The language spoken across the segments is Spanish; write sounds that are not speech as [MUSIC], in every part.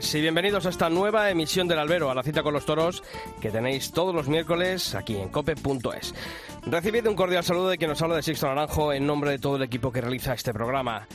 Y bienvenidos a esta nueva emisión del Albero, a la cita con los toros que tenéis todos los miércoles aquí en cope.es. Recibid un cordial saludo de quien nos habla de Sixto Naranjo en nombre de todo el equipo que realiza este programa.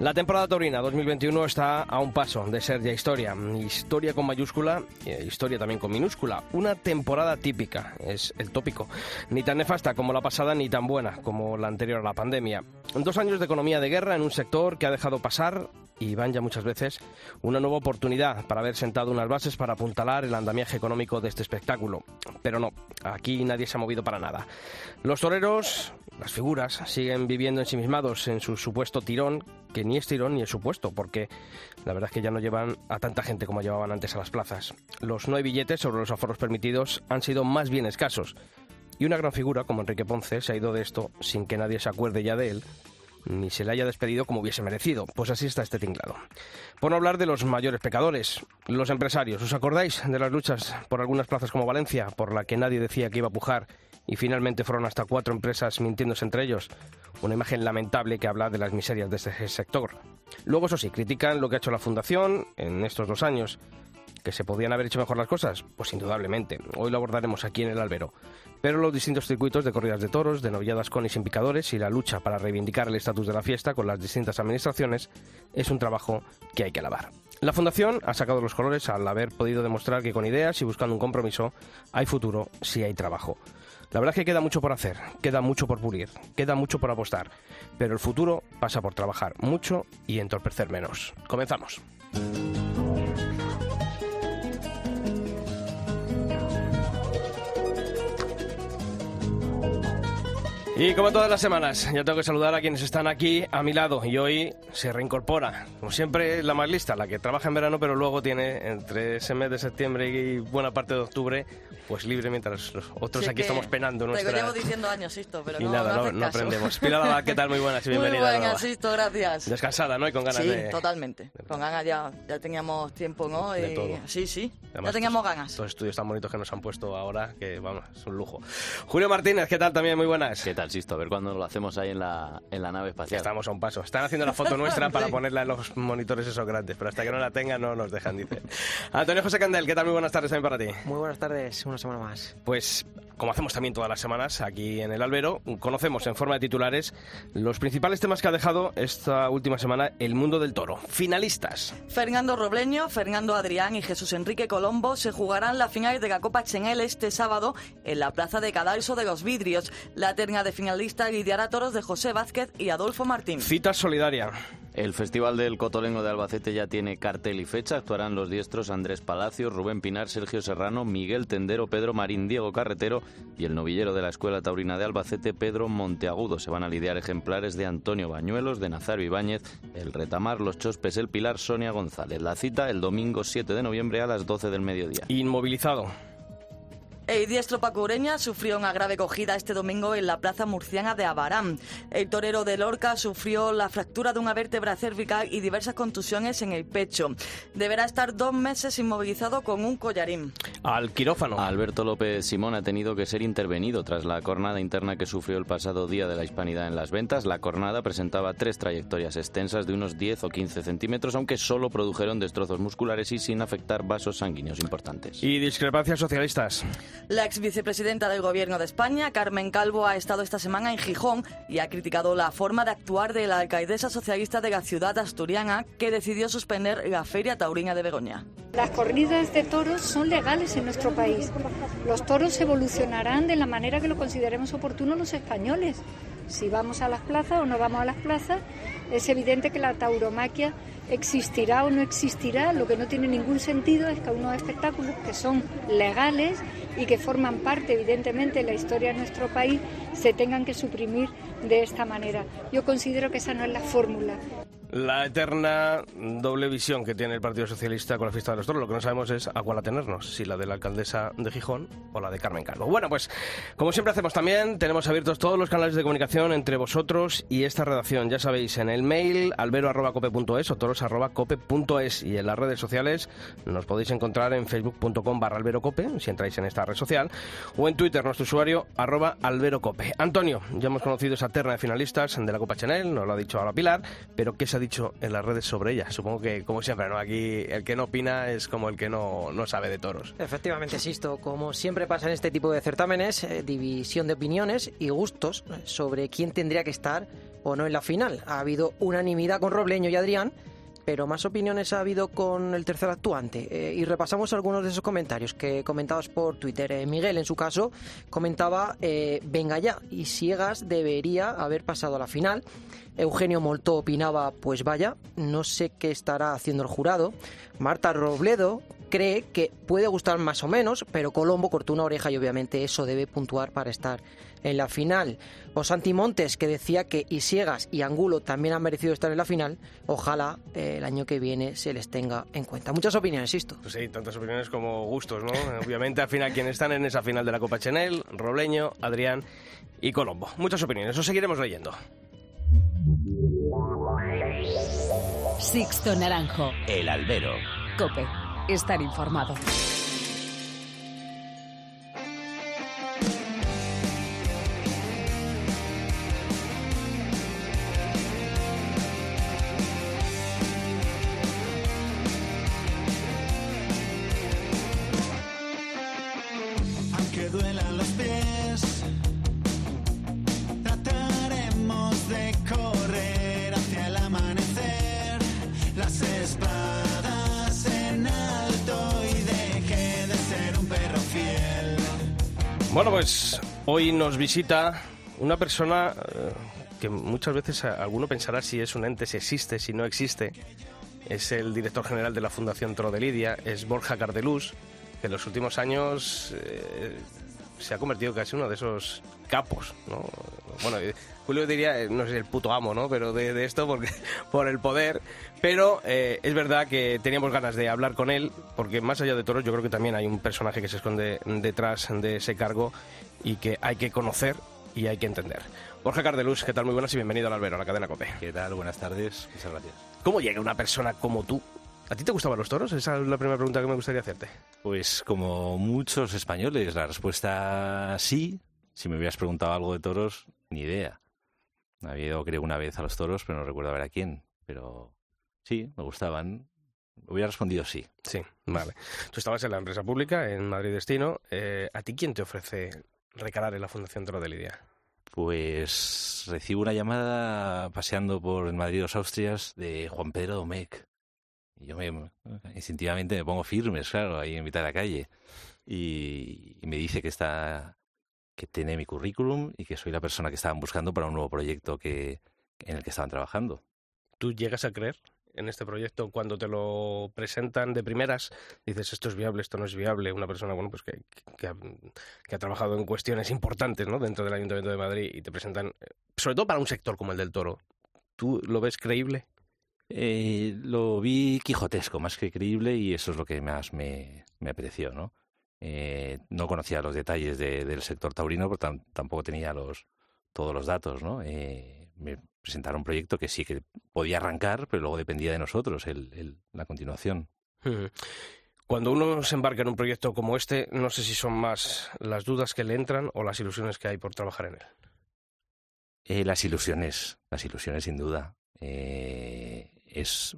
La temporada taurina 2021 está a un paso de ser ya historia. Historia con mayúscula, historia también con minúscula. Una temporada típica, es el tópico. Ni tan nefasta como la pasada, ni tan buena como la anterior a la pandemia. Dos años de economía de guerra en un sector que ha dejado pasar y van ya muchas veces una nueva oportunidad para haber sentado unas bases para apuntalar el andamiaje económico de este espectáculo. Pero no, aquí nadie se ha movido para nada. Los toreros, las figuras, siguen viviendo ensimismados en su supuesto tirón, que ni es tirón ni es supuesto, porque la verdad es que ya no llevan a tanta gente como llevaban antes a las plazas. Los no hay billetes sobre los aforos permitidos han sido más bien escasos. Y una gran figura como Enrique Ponce se ha ido de esto sin que nadie se acuerde ya de él ni se le haya despedido como hubiese merecido. Pues así está este tinglado. Por no hablar de los mayores pecadores, los empresarios. ¿Os acordáis de las luchas por algunas plazas como Valencia, por la que nadie decía que iba a pujar y finalmente fueron hasta cuatro empresas mintiéndose entre ellos? Una imagen lamentable que habla de las miserias de este sector. Luego, eso sí, critican lo que ha hecho la Fundación en estos dos años. ¿Que se podían haber hecho mejor las cosas? Pues indudablemente. Hoy lo abordaremos aquí en el albero. Pero los distintos circuitos de corridas de toros, de novilladas con y sin picadores y la lucha para reivindicar el estatus de la fiesta con las distintas administraciones es un trabajo que hay que alabar. La Fundación ha sacado los colores al haber podido demostrar que con ideas y buscando un compromiso hay futuro si hay trabajo. La verdad es que queda mucho por hacer, queda mucho por pulir, queda mucho por apostar, pero el futuro pasa por trabajar mucho y entorpecer menos. Comenzamos. Y como todas las semanas, ya tengo que saludar a quienes están aquí a mi lado y hoy se reincorpora, como siempre, la más lista, la que trabaja en verano, pero luego tiene entre ese mes de septiembre y buena parte de octubre, pues libre mientras los otros Sí, aquí estamos penando nuestra... Te llevo diciendo años esto, pero [LAUGHS] Y no, nada, no, no, no aprendemos. Pilar ¿qué tal? Muy buenas y [LAUGHS] Muy bienvenida. de buenas. Sisto, gracias. Descansada, ¿no? Y con ganas sí, de... totalmente. Con ganas ya, ya teníamos tiempo, ¿no? De Y- todo. Sí, sí, Además, ya teníamos estos- ganas. Estos estudios tan bonitos que nos han puesto ahora, que vamos, es un lujo. Julio Martínez, ¿qué tal? También muy buenas. ¿Qué tal, Sisto? A ver cuándo lo hacemos ahí en la, en la nave espacial. Estamos a un paso. Están haciendo la foto [LAUGHS] nuestra para ponerla en los monitores esos grandes, pero hasta que no la tengan no nos dejan, dice. [LAUGHS] Antonio José Candel, ¿qué tal? Muy buenas tardes también para ti. Muy buenas tardes, una semana más. Pues, como hacemos también todas las semanas aquí en el Albero, conocemos en forma de titulares los principales temas que ha dejado esta última semana el mundo del toro. Finalistas. Fernando Robleño, Fernando Adrián y Jesús Enrique Colombo se jugarán las finales de la Copa Chenel este sábado en la Plaza de Cadalso de los Vidrios. La terna de finalistas lidiará toros de José Vázquez y Adolfo Martín. Cita solidaria. El Festival del Cotolengo de Albacete ya tiene cartel y fecha. Actuarán los diestros Andrés Palacios, Rubén Pinar, Sergio Serrano, Miguel Tendero, Pedro Marín, Diego Carretero y el novillero de la Escuela Taurina de Albacete, Pedro Monteagudo. Se van a lidiar ejemplares de Antonio Bañuelos, de Nazario Ibáñez, el Retamar, los Chospes, el Pilar, Sonia González. La cita el domingo 7 de noviembre a las 12 del mediodía. Inmovilizado. El diestro Paco Ureña sufrió una grave cogida este domingo en la plaza murciana de Abarán. El torero de Lorca sufrió la fractura de una vértebra cervical y diversas contusiones en el pecho. Deberá estar dos meses inmovilizado con un collarín. Al quirófano. Alberto López Simón ha tenido que ser intervenido tras la cornada interna que sufrió el pasado día de la Hispanidad en las ventas. La cornada presentaba tres trayectorias extensas de unos 10 o 15 centímetros, aunque solo produjeron destrozos musculares y sin afectar vasos sanguíneos importantes. Y discrepancias socialistas. La ex vicepresidenta del Gobierno de España, Carmen Calvo, ha estado esta semana en Gijón y ha criticado la forma de actuar de la alcaldesa socialista de la ciudad asturiana, que decidió suspender la Feria Taurina de Begoña. Las corridas de toros son legales en nuestro país. Los toros evolucionarán de la manera que lo consideremos oportuno los españoles. Si vamos a las plazas o no vamos a las plazas, es evidente que la tauromaquia existirá o no existirá. Lo que no tiene ningún sentido es que unos espectáculos que son legales y que forman parte, evidentemente, de la historia de nuestro país, se tengan que suprimir de esta manera. Yo considero que esa no es la fórmula. La eterna doble visión que tiene el Partido Socialista con la fiesta de los toros. Lo que no sabemos es a cuál atenernos, si la de la alcaldesa de Gijón o la de Carmen Calvo. Bueno, pues como siempre hacemos también, tenemos abiertos todos los canales de comunicación entre vosotros y esta redacción. Ya sabéis, en el mail albero.cope.es o toros.cope.es y en las redes sociales nos podéis encontrar en facebook.com barra alberocope, si entráis en esta red social, o en Twitter, nuestro usuario arroba alberocope. Antonio, ya hemos conocido esa terna de finalistas de la Copa Chanel, nos lo ha dicho ahora Pilar, pero ¿qué ha dicho en las redes sobre ella? Supongo que, como siempre, ¿no? Aquí el que no opina es como el que no, no sabe de toros. Efectivamente, Sisto, como siempre pasa en este tipo de certámenes, eh, división de opiniones y gustos eh, sobre quién tendría que estar o no en la final. Ha habido unanimidad con Robleño y Adrián, pero más opiniones ha habido con el tercer actuante. Eh, y repasamos algunos de esos comentarios que comentabas por Twitter. Eh, Miguel, en su caso, comentaba, eh, venga ya, y Siegas debería haber pasado a la final. Eugenio Molto opinaba, pues vaya, no sé qué estará haciendo el jurado. Marta Robledo cree que puede gustar más o menos, pero Colombo cortó una oreja y obviamente eso debe puntuar para estar en la final. O Santi Montes, que decía que Isiegas y Angulo también han merecido estar en la final. Ojalá eh, el año que viene se les tenga en cuenta. Muchas opiniones, esto. Pues sí, tantas opiniones como gustos, ¿no? Obviamente, al final, quienes están en esa final de la Copa Chanel, Robleño, Adrián y Colombo. Muchas opiniones, os seguiremos leyendo. Sixto Naranjo. El albero. Cope. Estar informado. Bueno, pues hoy nos visita una persona eh, que muchas veces alguno pensará si es un ente, si existe, si no existe. Es el director general de la Fundación Toro de Lidia, es Borja Cardelús, que en los últimos años eh, se ha convertido casi uno de esos capos, ¿no? Bueno, Julio diría, eh, no sé, el puto amo, ¿no? Pero de, de esto porque, [LAUGHS] por el poder. Pero eh, es verdad que teníamos ganas de hablar con él, porque más allá de toros, yo creo que también hay un personaje que se esconde detrás de ese cargo y que hay que conocer y hay que entender. Borja Cardelús, ¿qué tal? Muy buenas y bienvenido al Albero, a la cadena COPE. ¿Qué tal? Buenas tardes. Muchas gracias. ¿Cómo llega una persona como tú? ¿A ti te gustaban los toros? Esa es la primera pregunta que me gustaría hacerte. Pues como muchos españoles, la respuesta sí. Si me hubieras preguntado algo de toros, ni idea. Había ido, creo, una vez a los toros, pero no recuerdo a ver a quién. Pero sí, me gustaban. Hubiera respondido sí. Sí, vale. Tú estabas en la empresa pública, en Madrid Destino. Eh, ¿A ti quién te ofrece recalar en la Fundación Toro de Lidia? Pues recibo una llamada paseando por el Madrid los Austrias de Juan Pedro Domecq. Y yo me, instintivamente me pongo firmes, claro, ahí en mitad de la calle. Y, y me dice que está que tiene mi currículum y que soy la persona que estaban buscando para un nuevo proyecto que en el que estaban trabajando. ¿Tú llegas a creer en este proyecto cuando te lo presentan de primeras? Dices, esto es viable, esto no es viable. Una persona, bueno, pues que, que ha, que ha trabajado en cuestiones importantes, ¿no? Dentro del Ayuntamiento de Madrid y te presentan, eh, sobre todo para un sector como el del toro. ¿Tú lo ves creíble? Eh, lo vi quijotesco, más que creíble, y eso es lo que más me, me apreció, ¿no? Eh, no conocía los detalles de- del sector taurino, pero tam- tampoco tenía los, todos los datos, ¿no? Eh, me presentaron un proyecto que sí que podía arrancar, pero luego dependía de nosotros el, el- la continuación. Cuando uno se embarca en un proyecto como este, no sé si son más las dudas que le entran o las ilusiones que hay por trabajar en él. Eh, las ilusiones, las ilusiones sin duda. Eh, es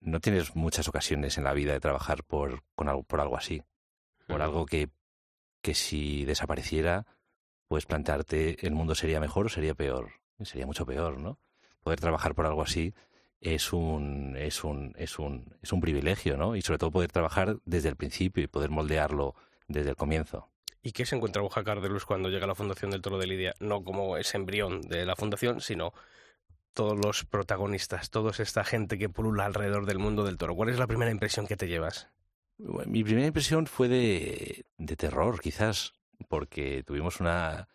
no tienes muchas ocasiones en la vida de trabajar por con algo por algo así, por algo que que si desapareciera, puedes plantearte el mundo sería mejor o sería peor. Sería mucho peor, ¿no? Poder trabajar por algo así es un es un es un es un privilegio, ¿no? Y sobre todo poder trabajar desde el principio y poder moldearlo desde el comienzo. ¿Y qué se encuentra Borja Cardelus cuando llega a la Fundación del Toro de Lidia? No como ese embrión de la Fundación, sino todos los protagonistas, toda esta gente que pulula alrededor del mundo del toro. ¿Cuál es la primera impresión que te llevas? Mi primera impresión fue de, de terror, quizás, porque tuvimos una...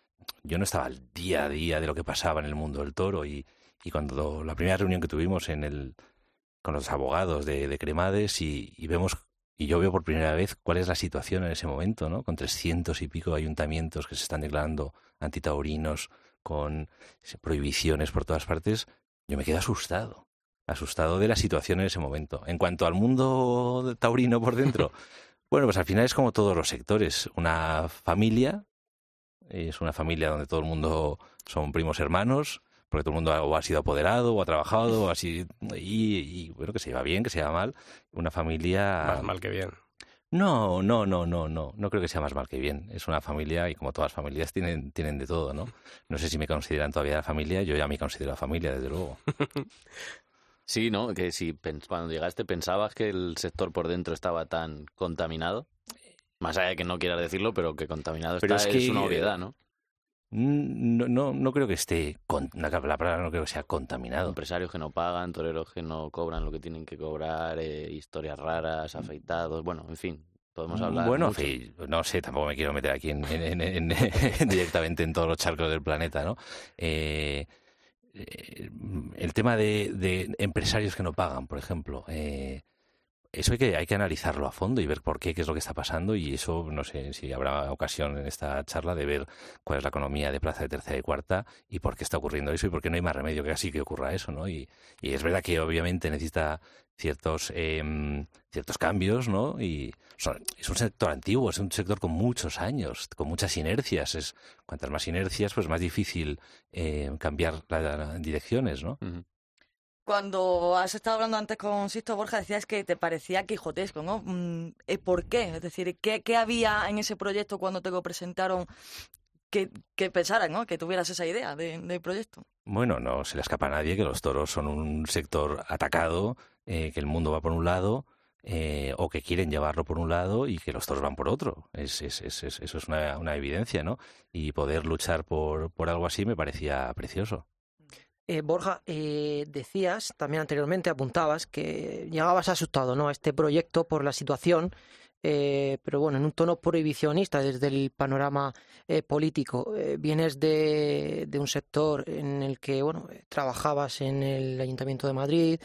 Yo no estaba al día a día de lo que pasaba en el mundo del toro y, y cuando la primera reunión que tuvimos en el, con los abogados de, de Cremades y, y vemos y yo veo por primera vez cuál es la situación en ese momento, ¿no? Con trescientos y pico ayuntamientos que se están declarando antitaurinos, con prohibiciones por todas partes, yo me quedo asustado, asustado de la situación en ese momento. En cuanto al mundo taurino por dentro, [LAUGHS] bueno, pues al final es como todos los sectores, una familia, es una familia donde todo el mundo son primos hermanos, porque todo el mundo o ha sido apoderado o ha trabajado o así y, y, bueno que se lleva bien que se lleva mal una familia Más mal que bien. No no no no no no creo que sea más mal que bien es una familia y como todas las familias tienen tienen de todo no no sé si me consideran todavía la familia yo ya me considero la familia desde luego [LAUGHS] Sí, ¿no? Que si cuando llegaste pensabas que el sector por dentro estaba tan contaminado. Más allá de que no quieras decirlo, pero que contaminado Pero está es es, que- una obviedad, ¿no? Mm, no no no creo que esté con, la palabra no creo que sea contaminado Empresarios que no pagan, toreros que no cobran lo que tienen que cobrar, eh, historias raras, afeitados, bueno, en fin, podemos hablar. Mm, Bueno, mucho. fe- no sé, tampoco me quiero meter aquí en, en- en- en- [LAUGHS] directamente en todos los charcos del planeta, ¿no? Eh, eh, el tema de, de empresarios que no pagan, por ejemplo, eh, eso hay que, hay que analizarlo a fondo y ver por qué, qué es lo que está pasando y eso, no sé si habrá ocasión en esta charla de ver cuál es la economía de plaza de tercera y cuarta y por qué está ocurriendo eso y por qué no hay más remedio que así que ocurra eso, ¿no? Y, y es verdad que obviamente necesita ciertos em, ciertos cambios, ¿no? Y son- es un sector antiguo, es un sector con muchos años, con muchas inercias. Es cuantas más inercias, pues más difícil eh, cambiar las las direcciones, ¿no? Cuando has estado hablando antes con Sisto Borja, decías que te parecía quijotesco, ¿no? Mm, ¿eh, ¿Por qué? Es decir, ¿qué, había en ese proyecto cuando te lo presentaron que, que pensaran, ¿no? Que tuvieras esa idea de- del proyecto. Bueno, no se le escapa a nadie que los toros son un sector atacado, eh, que el mundo va por un lado. eh, o que quieren llevarlo por un lado y que los toros van por otro. Es, es- es- es- eso es una, evidencia, ¿no? Y poder luchar por algo así me parecía precioso. Eh, Borja, eh, decías también anteriormente, apuntabas que llegabas asustado ¿no? a este proyecto por la situación, eh, pero bueno, en un tono prohibicionista desde el panorama político. Vienes de, de un sector en el que bueno, trabajabas en el Ayuntamiento de Madrid,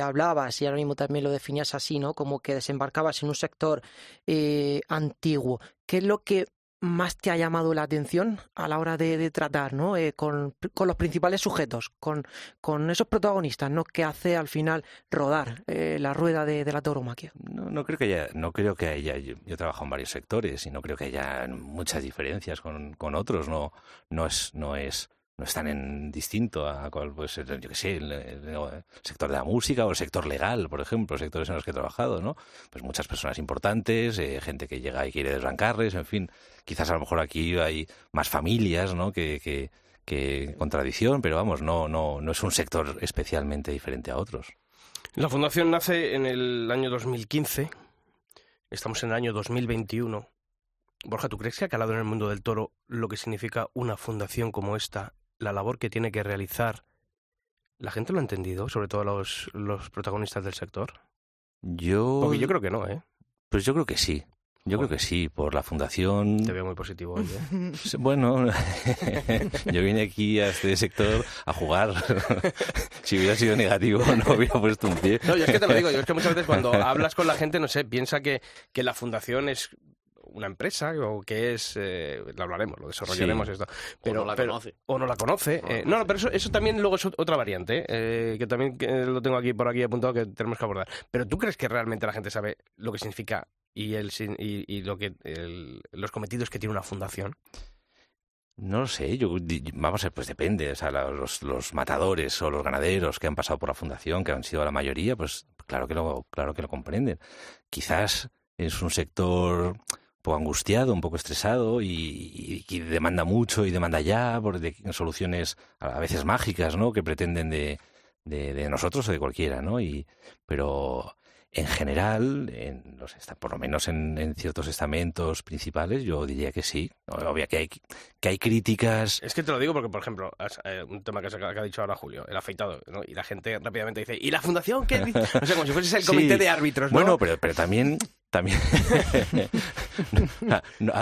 hablabas y ahora mismo también lo definías así, ¿no? Como que desembarcabas en un sector antiguo. ¿Qué es lo que más te ha llamado la atención a la hora de, de tratar, ¿no? Eh, con, con los principales sujetos, con, con esos protagonistas, ¿no? Que hace al final rodar eh, la rueda de, de la tauromaquia. No, no creo que haya, no creo que haya, yo, yo he trabajado en varios sectores y no creo que haya muchas diferencias con, con otros, no, no es, no es, no es tan en distinto a cual, pues, el- yo qué sé, el, sector de la música o el sector legal, por ejemplo, sectores en los que he trabajado, ¿no? Pues muchas personas importantes, eh, gente que llega y quiere desbancarles, en fin, quizás a lo mejor aquí hay más familias, ¿no? Que, que, que con tradición, pero vamos, no, no, no es un sector especialmente diferente a otros. La fundación nace en el año 2015. Estamos en el año 2021. Borja, ¿tú crees que ha calado en el mundo del toro lo que significa una fundación como esta, la labor que tiene que realizar? ¿La gente lo ha entendido, sobre todo los, los protagonistas del sector? Yo, Porque yo creo que no, ¿eh? pues yo creo que sí. Yo creo que sí, por la fundación. Te veo muy positivo hoy, ¿eh? [LAUGHS] Bueno, [LAUGHS] yo vine aquí a este sector a jugar. [LAUGHS] si hubiera sido negativo, no hubiera puesto un pie. No, yo es que te lo digo, yo es que muchas veces cuando hablas con la gente, no sé, piensa que, que la fundación es una empresa o que es, eh, lo hablaremos, lo desarrollaremos Sí. esto. O Pero, no la pero- conoce. O no la conoce. O no la eh, no, no, pero eso, eso también luego es ot- otra variante, eh, que también lo tengo aquí por aquí apuntado que tenemos que abordar. Pero ¿tú crees que realmente la gente sabe lo que significa y, el, y, y lo que el- los cometidos que tiene una fundación? No lo sé, yo, vamos a ver, pues depende. O sea, los, los matadores o los ganaderos que han pasado por la fundación, que han sido la mayoría, pues claro que lo, claro que lo comprenden. Quizás es un sector poco angustiado, un poco estresado y, y- y demanda mucho y demanda ya por de- soluciones a veces mágicas, ¿no? Que pretenden de, de, de nosotros o de cualquiera, ¿no? Y, pero en general, en los por lo menos en, en ciertos estamentos principales, yo diría que sí. Obvio que hay, que hay críticas. Es que te lo digo porque, por ejemplo, eh, un tema que, ha dicho ahora Julio, el afeitado, ¿no? Y la gente rápidamente dice, ¿y la fundación qué dice? No sé, como si fueses el Sí. comité de árbitros, ¿no? Bueno, pero, pero también, también [LAUGHS] no, no-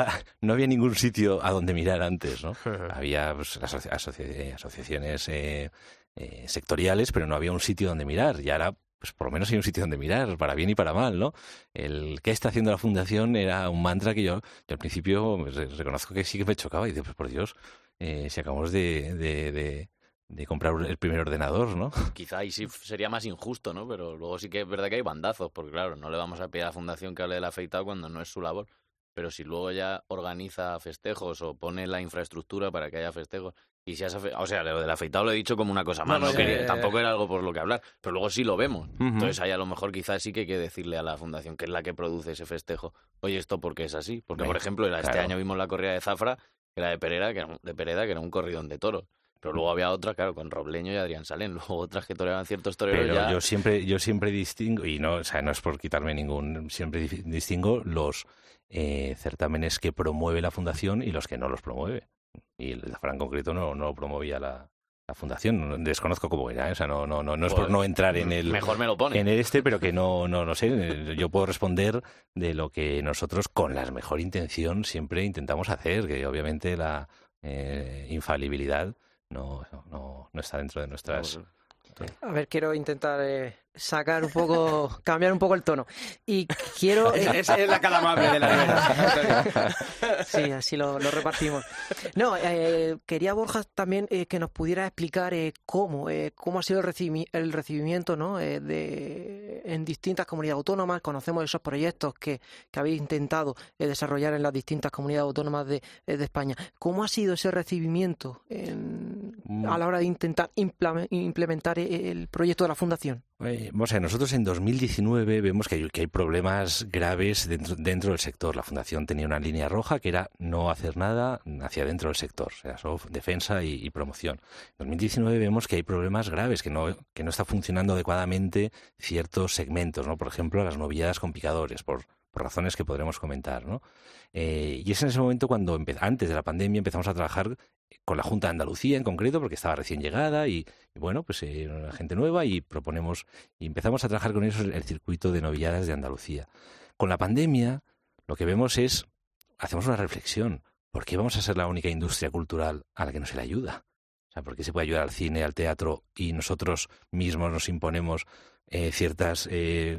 no había ningún sitio a donde mirar antes, ¿no? [LAUGHS] Había pues, las asoci- asoci- asociaciones eh, eh, sectoriales, pero no había un sitio donde mirar. Y ahora, pues por lo menos hay un sitio donde mirar, para bien y para mal, ¿no? El qué está haciendo la fundación era un mantra que yo, yo al principio re- reconozco que sí que me chocaba y digo, pues por Dios, eh, si acabamos de, de, de- de comprar el primer ordenador, ¿no? [LAUGHS] Quizá ahí sí sería más injusto, ¿no? Pero luego sí que es verdad que hay bandazos, porque claro, no le vamos a pedir a la fundación que hable del afeitado cuando no es su labor. Pero si luego ya organiza festejos o pone la infraestructura para que haya festejos, y si has afe- O sea, lo del afeitado lo he dicho como una cosa más, No, no, no quería- tampoco era algo por lo que hablar, pero luego sí lo vemos. Entonces ahí a lo mejor quizás sí que hay que decirle a la fundación, que es la que produce ese festejo, oye, esto porque es así. Porque, por ejemplo, era- este año vimos la corrida de Zafra, que era de Pereda, que era un, de Pereda, que era un corridón de toros. Pero luego había otra, claro, con Robleño y Adrián Salén. [LAUGHS] Luego otras que toreaban ciertos toreros Pero ya... yo siempre, yo siempre distingo, y no, o sea, no es por quitarme ningún, siempre di- distingo los eh, certámenes que promueve la fundación y los que no los promueve. Y el en concreto no, no lo promovía la, la fundación. Desconozco cómo era, ¿eh? o sea, no, no, no, no es por Pues, no entrar en el, Mejor me lo pone. en el este, pero que no, no, no sé. [LAUGHS] Yo puedo responder de lo que nosotros, con la mejor intención, siempre intentamos hacer, que obviamente la eh, infalibilidad no, no, no está dentro de nuestras. A ver, quiero intentar eh, sacar un poco, [LAUGHS] cambiar un poco el tono. Y quiero... [LAUGHS] eh, Esa es la cara amable de la [LAUGHS] albero. Sí, así lo, lo repartimos. No, eh, quería Borja también eh, que nos pudiera explicar eh, cómo, eh, cómo ha sido el, recibimi- el recibimiento ¿no? Eh, de, en distintas comunidades autónomas. Conocemos esos proyectos que, que habéis intentado eh, desarrollar en las distintas comunidades autónomas de, eh, de España. ¿Cómo ha sido ese recibimiento en- a la hora de intentar implementar el proyecto de la Fundación? O sea, nosotros en 2019 vemos que hay, que hay problemas graves dentro, dentro del sector. La Fundación tenía una línea roja que era no hacer nada hacia dentro del sector, o sea, solo defensa y, promoción. En 2019 vemos que hay problemas graves, que no, que no está funcionando adecuadamente ciertos segmentos, ¿no? Por ejemplo, las novilladas con picadores, por, por razones que podremos comentar, ¿no? Eh, y es en ese momento cuando, antes de la pandemia, empezamos a trabajar con la Junta de Andalucía en concreto, porque estaba recién llegada y, y bueno, pues eh, gente nueva y proponemos y empezamos a trabajar con ellos el, el circuito de novilladas de Andalucía. Con la pandemia, lo que vemos es, hacemos una reflexión. ¿Por qué vamos a ser la única industria cultural a la que no se le ayuda? O sea, ¿por qué se puede ayudar al cine, al teatro y nosotros mismos nos imponemos eh, ciertas, eh,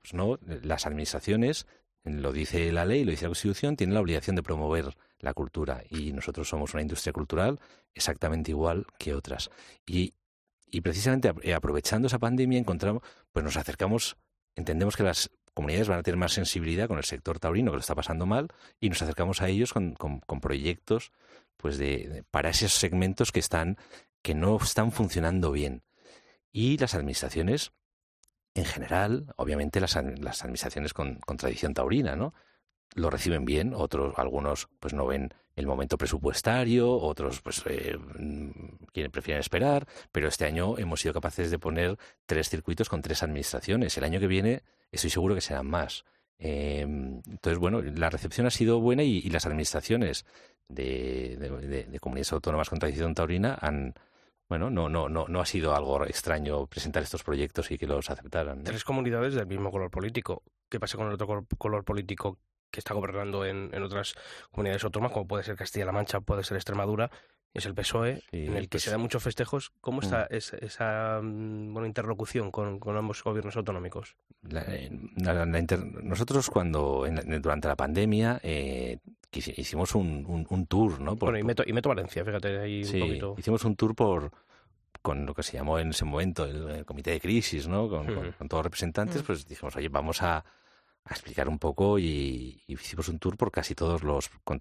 pues no, las administraciones, lo dice la ley, lo dice la Constitución, tienen la obligación de promover la cultura y nosotros somos una industria cultural exactamente igual que otras. Y, y precisamente eh, aprovechando esa pandemia encontramos, pues nos acercamos, entendemos que las comunidades van a tener más sensibilidad con el sector taurino que lo está pasando mal y nos acercamos a ellos con, con- con proyectos pues de, de- para esos segmentos que están que no están funcionando bien y las administraciones en general obviamente las, las administraciones con, con tradición taurina no lo reciben bien, otros, algunos pues no ven el momento presupuestario, otros pues eh, mm, prefieren esperar, pero este año hemos sido capaces de poner tres circuitos con tres administraciones. El año que viene estoy seguro que serán más. Eh, entonces, bueno, la recepción ha sido buena y, y las administraciones de, de- de- de comunidades autónomas con tradición taurina han, bueno, no, no, no, no ha sido algo extraño presentar estos proyectos y que los aceptaran. Tres comunidades del mismo color político. ¿Qué pasa con el otro col- color político que está gobernando en, en otras comunidades autónomas, como puede ser Castilla-La Mancha, puede ser Extremadura? Es el PSOE, Sí, en el que pues- se dan muchos festejos. ¿Cómo está es- esa mm, bueno, interlocución con, con ambos gobiernos autonómicos? La- eh, la- la inter- nosotros cuando en durante la pandemia eh, hicimos un, un- un tour, ¿no? Por- bueno, y meto, y meto Valencia, fíjate ahí sí, un poquito. hicimos un tour por con lo que se llamó en ese momento el, el comité de crisis, ¿no? Con, con- Ujú. con todos los representantes, Mm. pues dijimos, oye, vamos a, a explicar un poco y, y hicimos un tour por casi todos los con-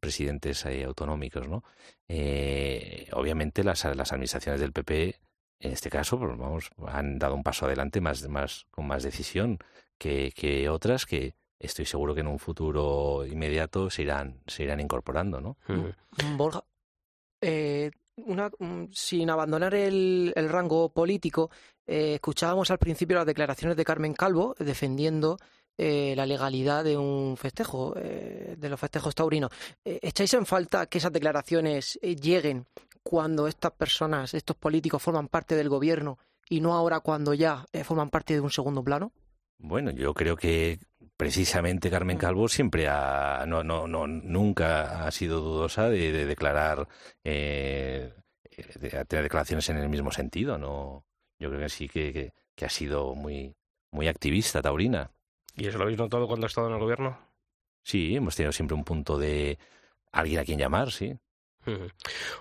presidentes eh, autonómicos, ¿no? Eh, obviamente las, las administraciones del PP en este caso, pues, vamos, han dado un paso adelante más, más, con más decisión que, que otras que estoy seguro que en un futuro inmediato se irán, se irán incorporando, ¿no? Ujú. Borja, eh, una, mm, sin abandonar el, el rango político, eh, escuchábamos al principio las declaraciones de Carmen Calvo defendiendo eh, la legalidad de un festejo, eh, de los festejos taurinos. Eh, ¿Echáis en falta que esas declaraciones eh, lleguen cuando estas personas, estos políticos forman parte del gobierno y no ahora cuando ya eh, forman parte de un segundo plano? Bueno, yo creo que precisamente Carmen Mm. Calvo siempre ha, no, no, no, nunca ha sido dudosa de, de declarar eh, de tener declaraciones en el mismo sentido, ¿no? Yo creo que sí que, que, que ha sido muy, muy activista, Taurina. ¿Y eso lo habéis notado cuando ha estado en el gobierno? Sí, hemos tenido siempre un punto de alguien a quien llamar, sí.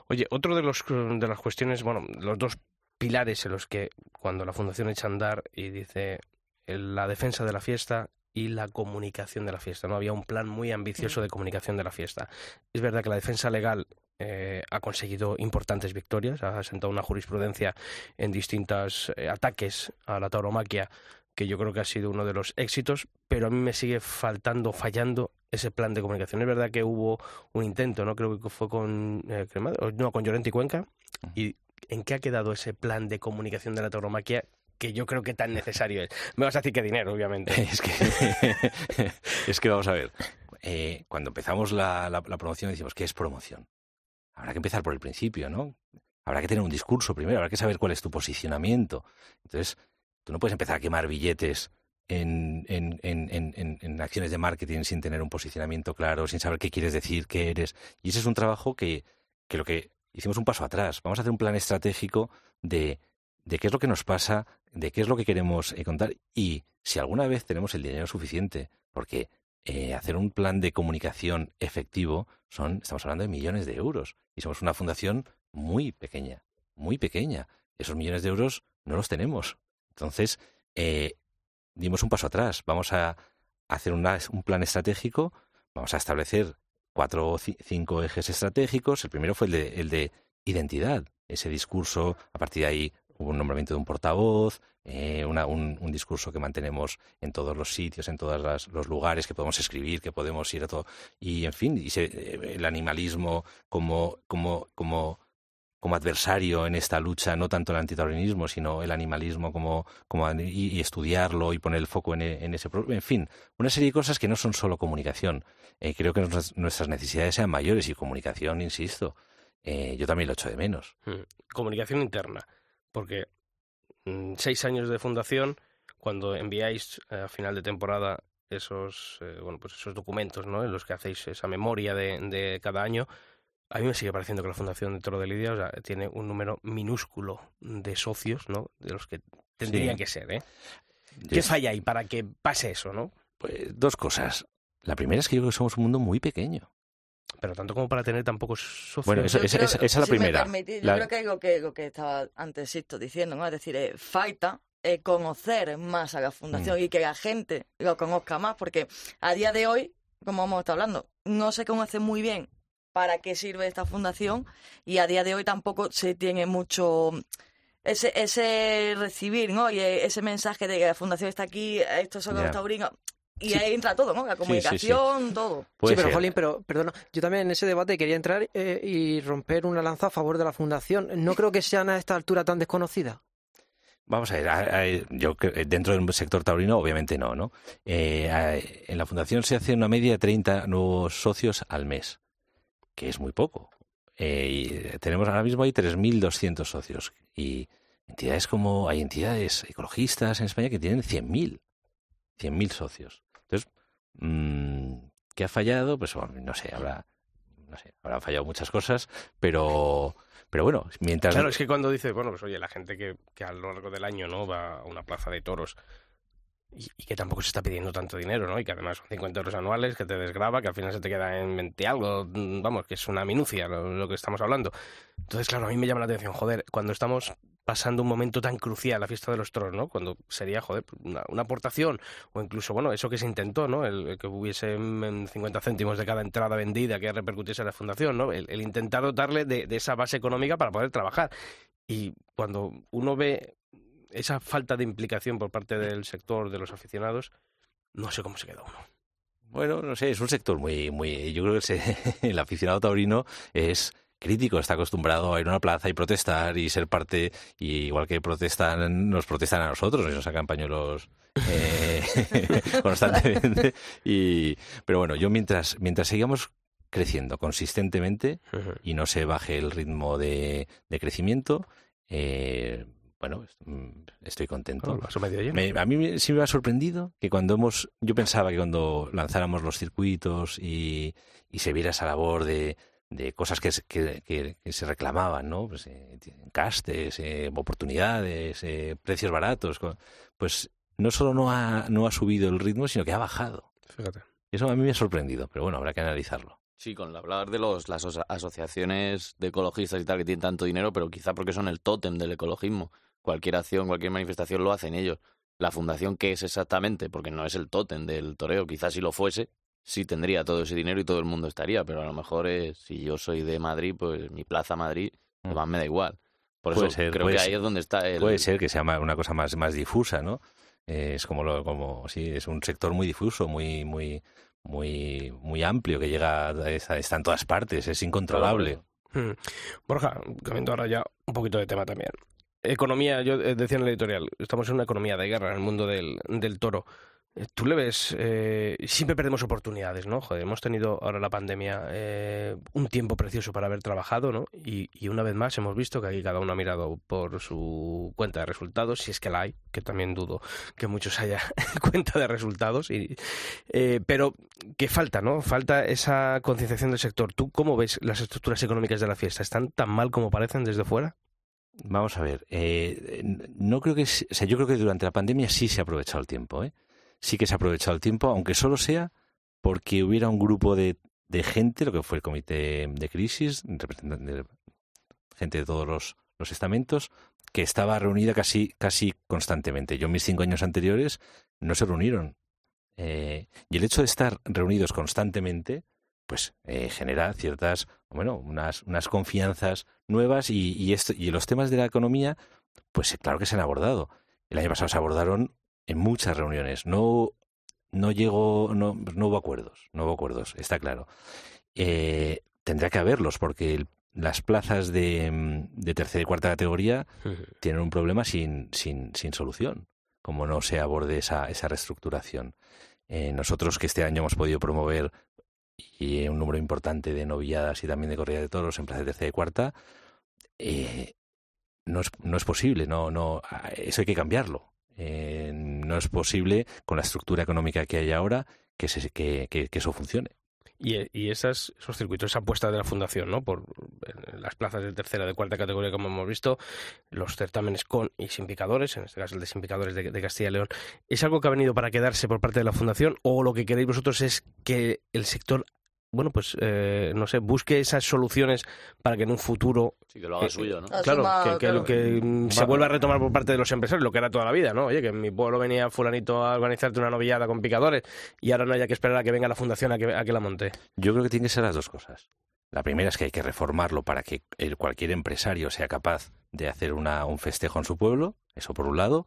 Oye, otro de los de las cuestiones, bueno, los dos pilares en los que cuando la fundación echa a andar y dice el- la defensa de la fiesta y la comunicación de la fiesta, ¿no? Había un plan muy ambicioso de comunicación de la fiesta. Es verdad que la defensa legal eh, ha conseguido importantes victorias, ha sentado una jurisprudencia en distintos eh, ataques a la tauromaquia que yo creo que ha sido uno de los éxitos, pero a mí me sigue faltando, fallando ese plan de comunicación. Es verdad que hubo un intento, ¿no? Creo que fue con eh, Cremades, o no, con Llorente y Cuenca. ¿Y en qué ha quedado ese plan de comunicación de la tauromaquia que yo creo que tan necesario es? Me vas a decir que dinero, obviamente. [LAUGHS] Es que, [LAUGHS] es que vamos a ver. eh, cuando empezamos la, la- la promoción decimos, ¿qué es promoción? Habrá que empezar por el principio, ¿no? Habrá que tener un discurso primero, habrá que saber cuál es tu posicionamiento. Entonces, tú no puedes empezar a quemar billetes en, en, en, en, acciones de marketing sin tener un posicionamiento claro, sin saber qué quieres decir, qué eres. Y ese es un trabajo que, que lo que hicimos un paso atrás. Vamos a hacer un plan estratégico de, de qué es lo que nos pasa, de qué es lo que queremos eh, contar y si alguna vez tenemos el dinero suficiente, porque eh, hacer un plan de comunicación efectivo son, estamos hablando de millones de euros y somos una fundación muy pequeña, muy pequeña. Esos millones de euros no los tenemos. Entonces, eh, dimos un paso atrás. Vamos a hacer una- un plan estratégico, vamos a establecer cuatro o ci- cinco ejes estratégicos. El primero fue el de, el de identidad, ese discurso. A partir de ahí hubo un nombramiento de un portavoz, eh, un, un discurso que mantenemos en todos los sitios, en todos los lugares que podemos escribir, que podemos ir a todo. Y, en fin, y se- eh, el animalismo como, como, como, como adversario en esta lucha, no tanto el antitaurinismo, sino el animalismo como, como y, estudiarlo y poner el foco en, e- ese problema. En fin, una serie de cosas que no son solo comunicación. Eh, creo que nuestras, necesidades sean mayores y comunicación, insisto, eh, yo también lo echo de menos. Mm. Comunicación interna, porque mm, seis años de fundación, cuando enviáis eh, a final de temporada esos, eh, bueno, pues esos documentos, ¿no? En los que hacéis esa memoria de cada año, a mí me sigue pareciendo que la Fundación de Toro de Lidia o sea, tiene un número minúsculo de socios, ¿no? De los que tendrían Sí. que ser, ¿eh? ¿Qué falla ahí para que pase eso, no? Pues, dos cosas. La primera es que yo creo que somos un mundo muy pequeño. Pero tanto como para tener tan pocos socios. Bueno, esa- creo- esa- esa es la si primera. yo La- creo que es lo que, lo que estaba antes Sisto diciendo, ¿no? Es decir, eh, falta eh, conocer más a la Mm. fundación y que la gente lo conozca más, porque a día de hoy, como hemos estado hablando, no se conoce muy bien para qué sirve esta fundación y a día de hoy tampoco se tiene mucho ese, ese recibir, ¿no? Y eh, ese mensaje de que la fundación está aquí, estos son los taurinos. Y Sí. ahí entra todo, ¿no? La sí, sí. comunicación, todo. Puede sí, pero ser. Jolín, pero perdona, yo también en ese debate quería entrar eh, y romper una lanza a favor de la fundación. No creo que sean a esta altura tan desconocida. Vamos a ver, a- a- yo creo- eh, dentro del sector taurino obviamente no, ¿no? Eh, a- en la fundación se hace una media de 30 nuevos socios al mes, que es muy poco. Eh, y tenemos ahora mismo hay 3.200 socios y entidades como hay entidades ecologistas en España que tienen 100.000, 100.000 socios. Entonces, mm, ¿qué ha fallado? Pues no sé, habrá no sé, habrán fallado muchas cosas, pero pero bueno, mientras Claro, es que cuando dices, bueno, pues oye, la gente que, que a lo largo del año no va a una plaza de toros y, que tampoco se está pidiendo tanto dinero, ¿no? Y que además son 50 euros anuales, que te desgraba, que al final se te queda en 20 algo, mm, vamos, que es una minucia lo, que estamos hablando. Entonces, claro, a mí me llama la atención, joder, cuando estamos pasando un momento tan crucial, la fiesta de los toros, ¿no? Cuando sería, joder, una, una aportación, o incluso, bueno, eso que se intentó, ¿no? El, que hubiese mm, 50 céntimos de cada entrada vendida que repercutiese en la fundación, ¿no? El, intentar dotarle de esa base económica para poder trabajar. Y cuando uno ve esa falta de implicación por parte del sector, de los aficionados, no sé cómo se queda uno. Bueno, no sé, es un sector muy, muy. Yo creo que se- [LAUGHS] el aficionado taurino es crítico, está acostumbrado a ir a una plaza y protestar y ser parte, y igual que protestan, nos protestan a nosotros y nos sacan pañuelos eh, [LAUGHS] constantemente. Y, pero bueno, yo mientras, mientras sigamos creciendo consistentemente y no se baje el ritmo de, de crecimiento, eh, bueno, est- mm, estoy contento. Claro, vaso medio lleno. Me- a mí me- sí me ha sorprendido que cuando hemos, yo pensaba que cuando lanzáramos los circuitos y, y se viera esa labor de, de cosas que, se- que, que- que se reclamaban, ¿no? Pues, eh, castes, eh, oportunidades, eh, precios baratos, pues no solo no ha, no ha subido el ritmo, sino que ha bajado. Fíjate. Eso a mí me ha sorprendido, pero bueno, habrá que analizarlo. Sí, con hablar de los, las aso- asociaciones de ecologistas y tal que tienen tanto dinero, pero quizá porque son el tótem del ecologismo. Cualquier acción, cualquier manifestación lo hacen ellos. La fundación, ¿qué es exactamente? Porque no es el tótem del toreo. Quizás si lo fuese, sí tendría todo ese dinero y todo el mundo estaría, pero a lo mejor es, si yo soy de Madrid, pues mi plaza Madrid, lo Mm. más me da igual. Por Puede eso ser, creo puede que ahí ser. es donde está el... Puede ser que sea una cosa más, más difusa, ¿no? Eh, es como lo, como sí, es un sector muy difuso, muy, muy, muy, muy amplio que llega, a- está, en todas partes, es incontrolable. Mm. Borja, cambiando ahora ya un poquito de tema también. Economía, yo eh, decía en el editorial, estamos en una economía de guerra en el mundo del, del toro. Eh, Tú le ves, eh, siempre perdemos oportunidades, ¿no? Joder, hemos tenido ahora la pandemia eh, un tiempo precioso para haber trabajado, ¿no? Y, y una vez más hemos visto que aquí cada uno ha mirado por su cuenta de resultados, si es que la hay, que también dudo que muchos [LAUGHS] haya [LAUGHS] cuenta de resultados. Y, eh, pero que falta, ¿no? Falta esa concienciación del sector. ¿Tú cómo ves las estructuras económicas de la fiesta? ¿Están tan mal como parecen desde fuera? Vamos a ver, eh, no creo que, o sea, yo creo que durante la pandemia sí se ha aprovechado el tiempo, ¿eh? Sí que se ha aprovechado el tiempo, aunque solo sea porque hubiera un grupo de, de gente, lo que fue el comité de crisis, de- gente de todos los, los estamentos, que estaba reunida casi, casi constantemente. Yo en mis cinco años anteriores no se reunieron. Eh, y el hecho de estar reunidos constantemente, pues eh, genera ciertas, bueno, unas, unas confianzas nuevas y, y, esto, y los temas de la economía, pues eh, claro que se han abordado. El año pasado se abordaron en muchas reuniones. No, no llegó, no, no hubo acuerdos, no hubo acuerdos, está claro. Eh, tendrá que haberlos porque el- las plazas de, mm, de tercera y cuarta categoría [LAUGHS] tienen un problema sin, sin, sin solución, como no se aborde esa, esa reestructuración. Eh, nosotros que este año hemos podido promover y un número importante de novilladas y también de corrida de toros en plaza de tercera y cuarta, eh, no, es, no es posible, no, no, eso hay que cambiarlo. Eh, no es posible con la estructura económica que hay ahora que, se, que, que, que eso funcione. Y, y esos circuitos, esa apuesta de la Fundación, ¿no? Por las plazas de tercera, de cuarta categoría, como hemos visto, los certámenes con y sin picadores, en este caso el de sin picadores de, de Castilla y León, ¿es algo que ha venido para quedarse por parte de la Fundación o lo que queréis vosotros es que el sector, bueno, pues, eh, no sé, busque esas soluciones para que en un futuro Sí, que lo haga Eh, suyo, ¿no? Claro, Asuma, que, que- claro. que, mm, se vuelva a retomar por parte de los empresarios lo que era toda la vida, ¿no? Oye, que en mi pueblo venía fulanito a organizarte una novillada con picadores y ahora no haya que esperar a que venga la fundación a que, a que la monte. Yo creo que tienen que ser las dos cosas. La primera es que hay que reformarlo para que el- cualquier empresario sea capaz de hacer una, un festejo en su pueblo, eso por un lado,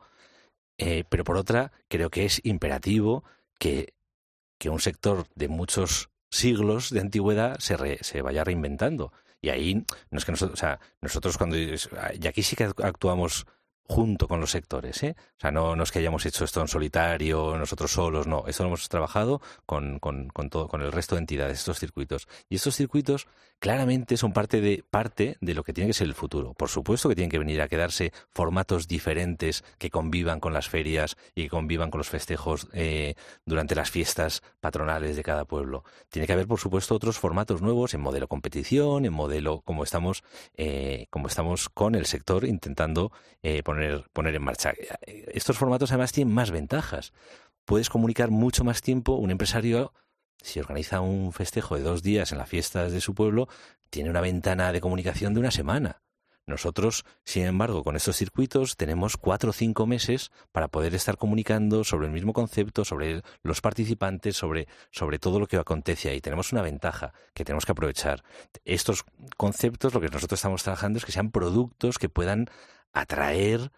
Eh, pero por otra creo que es imperativo que, que un sector de muchos siglos de antigüedad se, re- se vaya reinventando. Y ahí no es que nosotros, o sea, nosotros cuando y aquí sí que actuamos junto con los sectores, ¿eh? O sea, no, no es que hayamos hecho esto en solitario, nosotros solos, no. Esto lo hemos trabajado con, con, todo, con el resto de entidades, estos circuitos. Y estos circuitos claramente son parte de, parte de lo que tiene que ser el futuro. Por supuesto que tienen que venir a quedarse formatos diferentes que convivan con las ferias y que convivan con los festejos eh, durante las fiestas patronales de cada pueblo. Tiene que haber, por supuesto, otros formatos nuevos en modelo competición, en modelo como estamos, eh, como estamos con el sector intentando eh, poner, poner en marcha. Estos formatos además tienen más ventajas. Puedes comunicar mucho más tiempo. Un empresario, si organiza un festejo de dos días en las fiestas de su pueblo, tiene una ventana de comunicación de una semana. Nosotros, sin embargo, con estos circuitos tenemos cuatro o cinco meses para poder estar comunicando sobre el mismo concepto, sobre los participantes, sobre, sobre todo lo que acontece ahí. Tenemos una ventaja que tenemos que aprovechar. Estos conceptos, lo que nosotros estamos trabajando es que sean productos que puedan atraer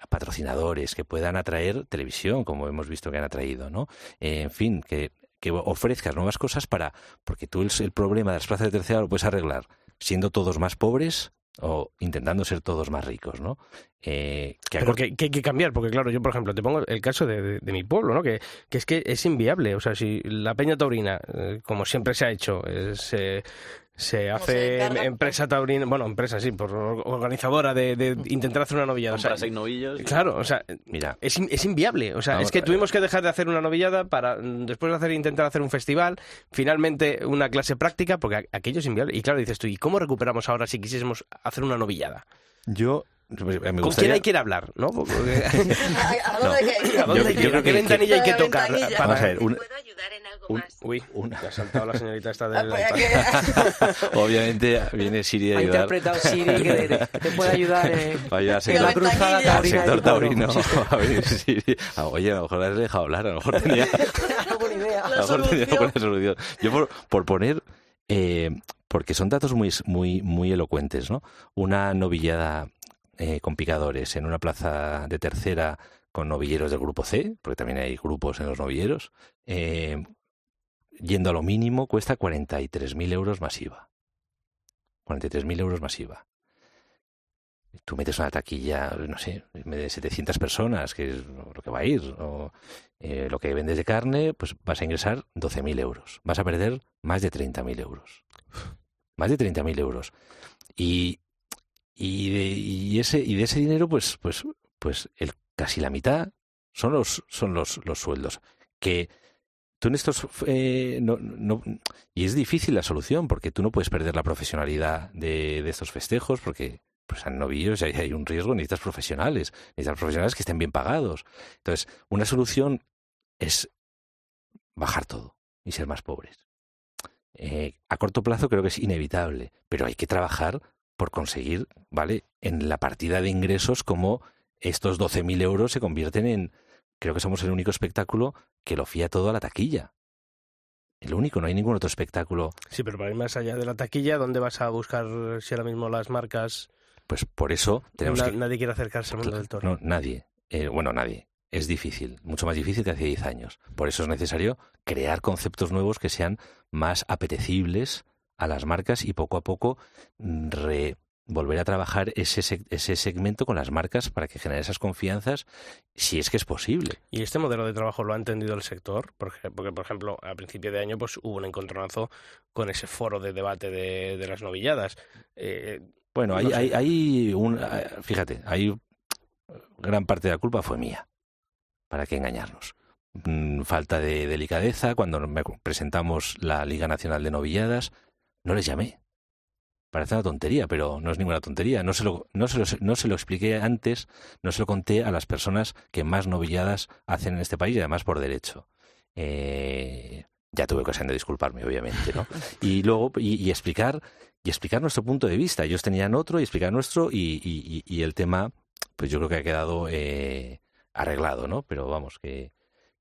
a patrocinadores, que puedan atraer televisión, como hemos visto que han atraído, ¿no? En fin, que, que ofrezcas nuevas cosas para, porque tú el, el problema de las plazas de tercera lo puedes arreglar siendo todos más pobres o intentando ser todos más ricos, ¿no? Eh, que Pero acor- que, que hay que cambiar, porque claro, yo por ejemplo, te pongo el caso de, de- de mi pueblo, ¿no? Que, que es que es inviable. O sea, si la Peña Taurina, eh, como siempre se ha hecho, eh, se, se ¿Cómo se hace encarga? empresa taurina, bueno, empresa sí, por or- organizadora de, de [LAUGHS] intentar hacer una novillada. O sea, Compras seis novillos. y- claro, o sea, Mira, es, in- es inviable. O sea, Vamos es que tuvimos que dejar de hacer una novillada para mm, después de hacer intentar hacer un festival, finalmente una clase práctica, porque aquello es inviable. Y claro, dices tú, ¿y cómo recuperamos ahora si quisiésemos hacer una novillada? yo pues, me ¿Con quién hay que ir a hablar? ¿no? [LAUGHS] Porque- [LAUGHS] ¿A dónde hay que ir? ¿A dónde Yo- hay que yo ir? creo ¿A qué que- ventanilla hay que tocar? ventanilla. para- Vamos a ver, un- ¿Puedo ayudar en algo un- más? Uy, Una- ha saltado la señorita esta Ah, del... pues aquí- [LAUGHS] obviamente viene Siri a Ha ayudar interpretado Siri que te, te puede ayudar eh, al en la sector, cruzada taurina. sector taurino. A venir Siri. Ah, Oye, a lo mejor la has dejado hablar, a lo mejor tenía... Buena idea. A lo mejor tenía solución. Yo por, por poner, eh, porque son datos muy, muy, muy elocuentes, ¿no? Una novillada eh, con picadores en una plaza de tercera con novilleros del grupo C, porque también hay grupos en los novilleros, eh, yendo a lo mínimo cuesta 43.000 euros masiva. 43.000 euros masiva. Tú metes una taquilla, no sé, de 700 personas, que es lo que va a ir, o eh, lo que vendes de carne, pues vas a ingresar 12.000 euros. Vas a perder más de 30.000 euros. Más de 30.000 euros. Y, y, de, y ese, y de ese dinero, pues, pues, pues el, casi la mitad son los, son los, los sueldos. Que tú en estos... eh, no, no- y es difícil la solución, porque tú no puedes perder la profesionalidad de, de estos festejos, porque pues en novillos hay, hay un riesgo, necesitas profesionales, necesitas profesionales que estén bien pagados. Entonces, una solución es bajar todo y ser más pobres. Eh, a corto plazo creo que es inevitable, pero hay que trabajar por conseguir, ¿vale? En la partida de ingresos como estos 12.000 euros se convierten en, creo que somos el único espectáculo que lo fía todo a la taquilla. El único, no hay ningún otro espectáculo. Sí, pero para ir más allá de la taquilla, ¿dónde vas a buscar si ahora mismo las marcas? Pues por eso tenemos Na- que... Nadie quiere acercarse al mundo del toro. No, nadie. Eh, bueno, nadie. Es difícil, mucho más difícil que hace 10 años. Por eso es necesario crear conceptos nuevos que sean más apetecibles a las marcas y poco a poco mm, re- volver a trabajar ese, ese segmento con las marcas para que genere esas confianzas, si es que es posible. ¿Y este modelo de trabajo lo ha entendido el sector? Porque, porque, por ejemplo, a principio de año pues hubo un encontronazo con ese foro de debate de, de las novilladas. Eh, Bueno, No hay, hay un, eh, fíjate, hay gran parte de la culpa fue mía. ¿Para qué engañarnos? Mm, Falta de delicadeza. Cuando me presentamos la Liga Nacional de Novilladas, no les llamé. Parece una tontería, pero no es ninguna tontería. No se lo, no se lo, no se lo expliqué antes, no se lo conté a las personas que más novilladas hacen en este país y además por derecho. Eh, ya tuve ocasión de disculparme, obviamente, ¿no? [LAUGHS] Y luego, y, y explicar y explicar nuestro punto de vista. Ellos tenían otro y explicar nuestro y, y- y- y el tema, pues yo creo que ha quedado eh, arreglado, ¿no? Pero vamos, que,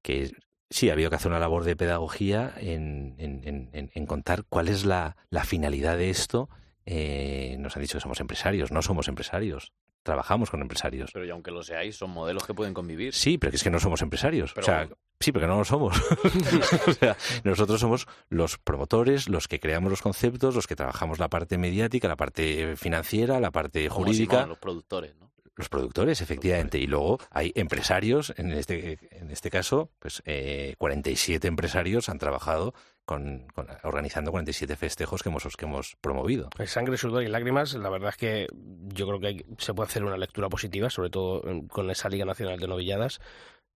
que sí, ha habido que hacer una labor de pedagogía en, en- en- en- en contar cuál es la, la finalidad de esto. Eh, nos han dicho que somos empresarios, no somos empresarios. Trabajamos con empresarios. Pero y aunque lo seáis, son modelos que pueden convivir. Sí, pero es que no somos empresarios. Pero o sea, sí, pero que no lo somos. [LAUGHS] o sea, nosotros somos los promotores, los que creamos los conceptos, los que trabajamos la parte mediática, la parte financiera, la parte Como jurídica. Simón, los productores, ¿no? Los productores, efectivamente. Y luego hay empresarios, en este, en este caso, pues eh, 47 empresarios han trabajado con, con- organizando 47 festejos que hemos, que hemos promovido. Sangre, sudor y lágrimas, la verdad es que yo creo que hay- se puede hacer una lectura positiva, sobre todo con esa Liga Nacional de Novilladas.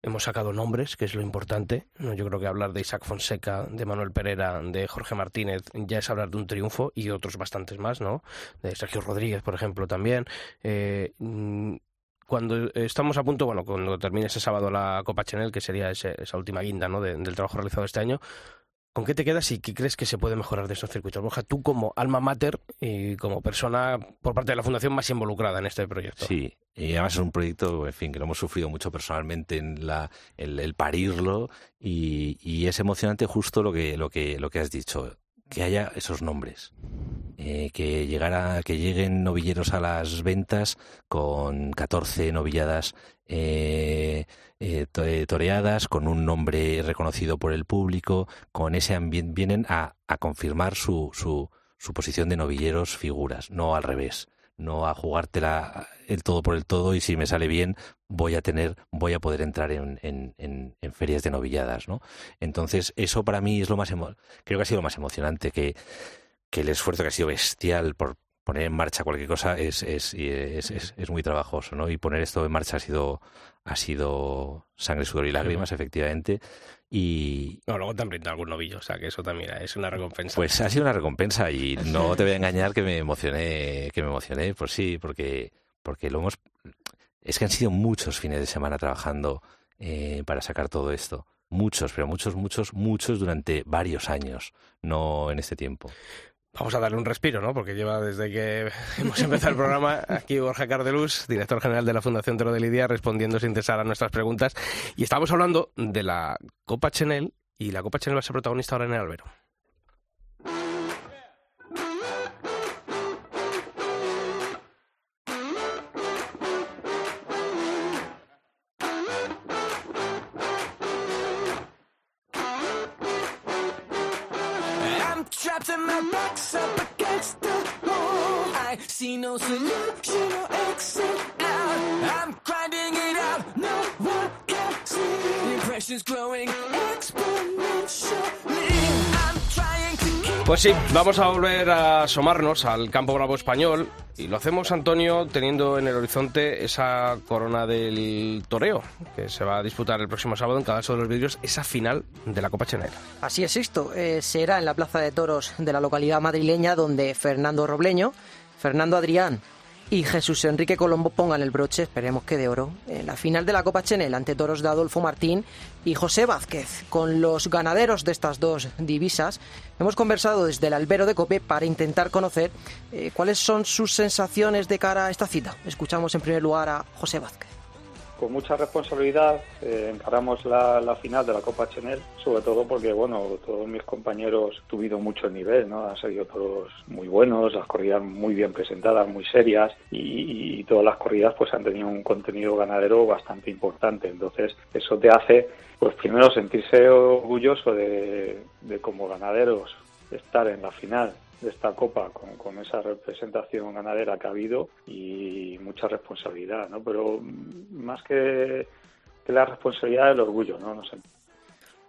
Hemos sacado nombres, que es lo importante. Yo creo que hablar de Isaac Fonseca, de Manuel Pereira, de Jorge Martínez, ya es hablar de un triunfo y otros bastantes más, ¿no? De Sergio Rodríguez, por ejemplo, también. Eh, mm, cuando estamos a punto, bueno, cuando termine ese sábado la Copa Chanel, que sería ese- esa última guinda ¿no? de- del trabajo realizado este año, ¿Con qué te quedas y qué crees que se puede mejorar de esos circuitos? Borja, tú como alma mater y como persona por parte de la Fundación más involucrada en este proyecto. Sí, y además es un proyecto, en fin, que lo hemos sufrido mucho personalmente en la, el, el parirlo y, y es emocionante justo lo que, lo que, lo que has dicho, que haya esos nombres. Eh, que llegara, que lleguen novilleros a las ventas con 14 novilladas eh, eh, eh, toreadas, con un nombre reconocido por el público, con ese ambiente, vienen a, a confirmar su, su, su posición de novilleros figuras, no al revés no a jugártela el todo por el todo y si me sale bien voy a tener voy a poder entrar en, en, en, en ferias de novilladas no entonces eso para mí es lo más emo- creo que ha sido lo más emocionante que que el esfuerzo que ha sido bestial por poner en marcha cualquier cosa es, es, es, es- es muy trabajoso, ¿no? Y poner esto en marcha ha sido, ha sido sangre, sudor y lágrimas, efectivamente. Y No, luego te han brindado algún novillo, o sea que eso también es una recompensa. pues ha sido una recompensa y [LAUGHS] no te voy a engañar que me emocioné, que me emocioné, pues sí, porque, porque lo hemos... Es que han sido muchos fines de semana trabajando eh, para sacar todo esto. Muchos, pero muchos, muchos, muchos durante varios años, no en este tiempo. Vamos a darle un respiro, ¿no? Porque lleva desde que [LAUGHS] hemos empezado el programa aquí Borja Cardeluz, director general de la Fundación Toro de Lidia, respondiendo sin cesar a nuestras preguntas. Y estamos hablando de la Copa Chanel y la Copa Chanel va a ser protagonista ahora en el Albero. Trapped in my box up against the wall. I see no solution or exit out. I'm grinding it out, no one can see. The pressure's growing exponentially. I'm Pues sí, vamos a volver a asomarnos al campo bravo español y lo hacemos, Antonio, teniendo en el horizonte esa corona del toreo que se va a disputar el próximo sábado en cada uno de los vídeos, esa final de la Copa Chanel. Así es esto, eh, será en la Plaza de Toros de la localidad madrileña donde Fernando Robleño, Fernando Adrián y Jesús Enrique Colombo pongan el broche, esperemos que de oro, en la final de la Copa Chenel ante toros de Adolfo Martín y José Vázquez. Con los ganaderos de estas dos divisas hemos conversado desde el albero de Cope para intentar conocer eh, cuáles son sus sensaciones de cara a esta cita. Escuchamos en primer lugar a José Vázquez. Con mucha responsabilidad eh, encaramos la, final de la Copa Chenel, sobre todo porque bueno todos mis compañeros tuvieron mucho nivel, ¿no? Han salido todos muy buenos, las corridas muy bien presentadas, muy serias y, todas las corridas pues han tenido un contenido ganadero bastante importante. Entonces eso te hace pues primero sentirse orgulloso de como ganaderos estar en la final de esta copa con, con esa representación ganadera que ha habido y mucha responsabilidad, ¿no? Pero mm, más que, que la responsabilidad, el orgullo, ¿no? No sé.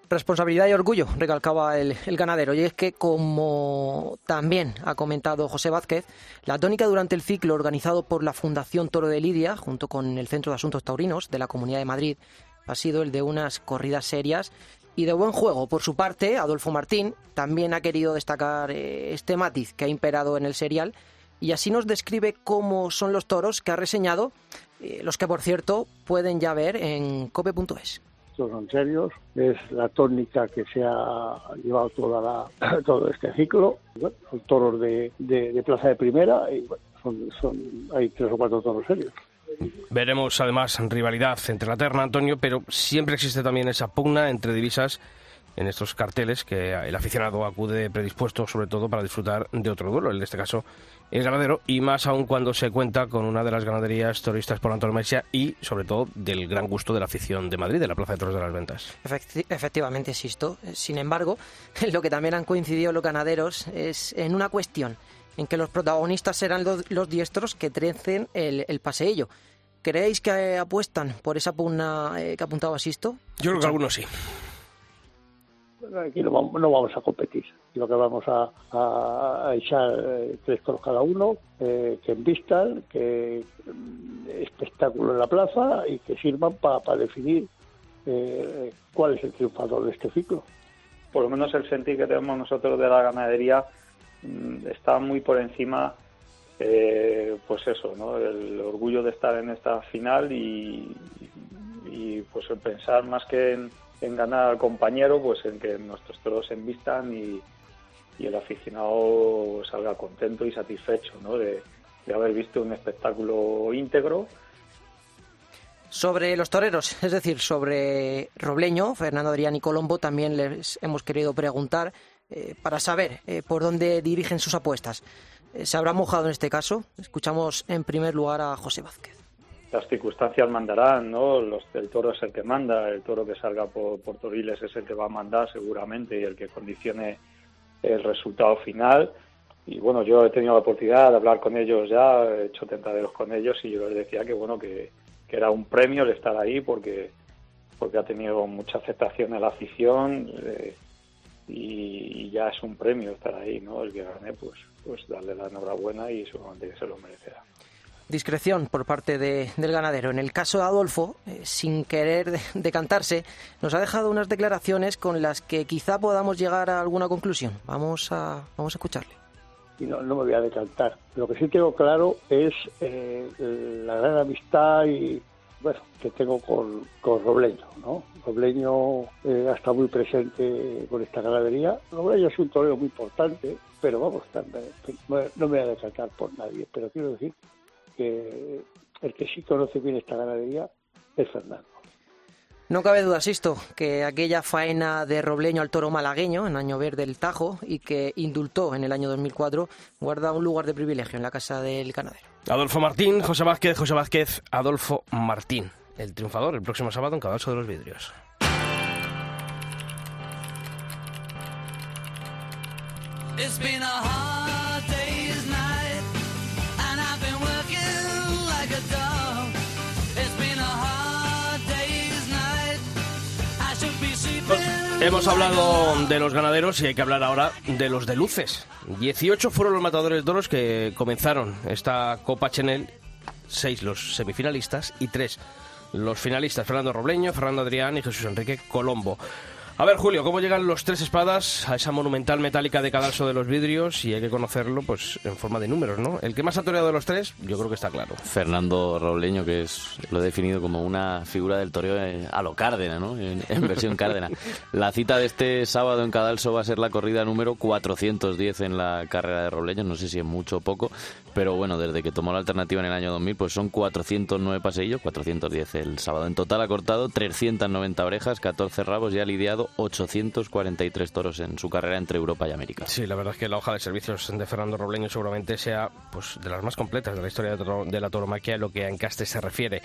Responsabilidad y orgullo, recalcaba el, el ganadero. Y es que, como también ha comentado José Vázquez, la tónica durante el ciclo organizado por la Fundación Toro de Lidia, junto con el Centro de Asuntos Taurinos de la Comunidad de Madrid, ha sido el de unas corridas serias y de buen juego. Por su parte, Adolfo Martín también ha querido destacar eh, este matiz que ha imperado en el serial y así nos describe cómo son los toros que ha reseñado, eh, los que por cierto pueden ya ver en cope.es. estos son serios, es la tónica que se ha llevado toda la, [CLEARS THROAT] todo este ciclo. Bueno, son toros de, de- de plaza de primera y bueno, son, son, hay tres o cuatro toros serios. Veremos además rivalidad entre la terna, Antonio, pero siempre existe también esa pugna entre divisas en estos carteles que el aficionado acude predispuesto sobre todo para disfrutar de otro duelo, en este caso el ganadero, y más aún cuando se cuenta con una de las ganaderías toristas por antonomasia y sobre todo del gran gusto de la afición de Madrid, de la Plaza de Toros de las Ventas. Efecti- efectivamente, existo. Sin embargo, [LAUGHS] lo que también han coincidido los ganaderos es en una cuestión, en que los protagonistas serán los, los diestros que trecen el, el paseillo. ¿Creéis que eh, apuestan por esa pugna eh, que ha apuntado Asisto? Yo creo que algunos sí. Aquí no vamos, no vamos a competir. Lo que vamos a, a- a echar eh, tres toros cada uno, eh, que envistan, que mm, espectáculo en la plaza y que sirvan para definir eh, cuál es el triunfador de este ciclo. Por lo menos el sentir que tenemos nosotros de la ganadería está muy por encima, eh, pues eso, ¿no? El orgullo de estar en esta final y, y pues el pensar más que en, en ganar al compañero, pues en que nuestros toros se envistan y, y el aficionado salga contento y satisfecho, ¿no? De, de haber visto un espectáculo íntegro Sobre los toreros, [LAUGHS] es decir, sobre Robleño, Fernando Adrián y Colombo, también les hemos querido preguntar eh, para saber eh, por dónde dirigen sus apuestas. Eh, ¿Se habrá mojado en este caso? Escuchamos en primer lugar a José Vázquez. las circunstancias mandarán, ¿no? Los, el toro es el que manda, el toro que salga por, por Toriles es el que va a mandar seguramente y el que condicione el resultado final. Y bueno, yo he tenido la oportunidad de hablar con ellos ya, he hecho tentaderos con ellos y yo les decía que bueno, que, que era un premio el estar ahí porque, porque ha tenido mucha aceptación en la afición. eh, y ya es un premio estar ahí, ¿no? El que gane, pues, pues darle la enhorabuena y seguramente que se lo merecerá. Discreción por parte de- del ganadero. En el caso de Adolfo, eh, sin querer de- decantarse, nos ha dejado unas declaraciones con las que quizá podamos llegar a alguna conclusión. Vamos a, vamos a escucharle. y no, no me voy a decantar. Lo que sí tengo claro es eh, la gran amistad y bueno que tengo con, con Robleño, ¿no? Robleño eh, ha estado muy presente con esta ganadería. Robleño es un torero muy importante, pero vamos, no me voy a decantar por nadie, pero quiero decir que el que sí conoce bien esta ganadería es Fernando. No cabe duda, Sisto, que aquella faena de Robleño al toro malagueño en Año Verde del Tajo y que indultó en el año 2004 guarda un lugar de privilegio en la casa del ganadero. Adolfo Martín, José Vázquez, José Vázquez, Adolfo Martín. El triunfador el próximo sábado en Cadalso de los Vidrios. It's been a hard Hemos hablado de los ganaderos y hay que hablar ahora de los de luces. 18 fueron los matadores de toros que comenzaron esta Copa Chenel, 6 los semifinalistas y 3 los finalistas, Fernando Robleño, Fernando Adrián y Jesús Enrique Colombo. A ver, Julio, ¿cómo llegan los tres espadas a esa monumental metálica de cadalso de los vidrios? Y hay que conocerlo pues en forma de números, ¿no? El que más ha toreado de los tres, yo creo que está claro. Fernando Robleño, que es lo he definido como una figura del toreo eh, a lo Cárdena, ¿no? En, en versión Cárdena. La cita de este sábado en Cadalso va a ser la corrida número 410 en la carrera de Robleño, no sé si es mucho o poco, pero bueno, desde que tomó la alternativa en el año 2000, pues son 409 paseillos, 410 el sábado. En total ha cortado 390 orejas, 14 rabos y ha lidiado 843 toros en su carrera entre Europa y América. Sí, la verdad es que la hoja de servicios de Fernando Robleño seguramente sea pues de las más completas de la historia de, la tauromaquia en lo que a encastes se refiere.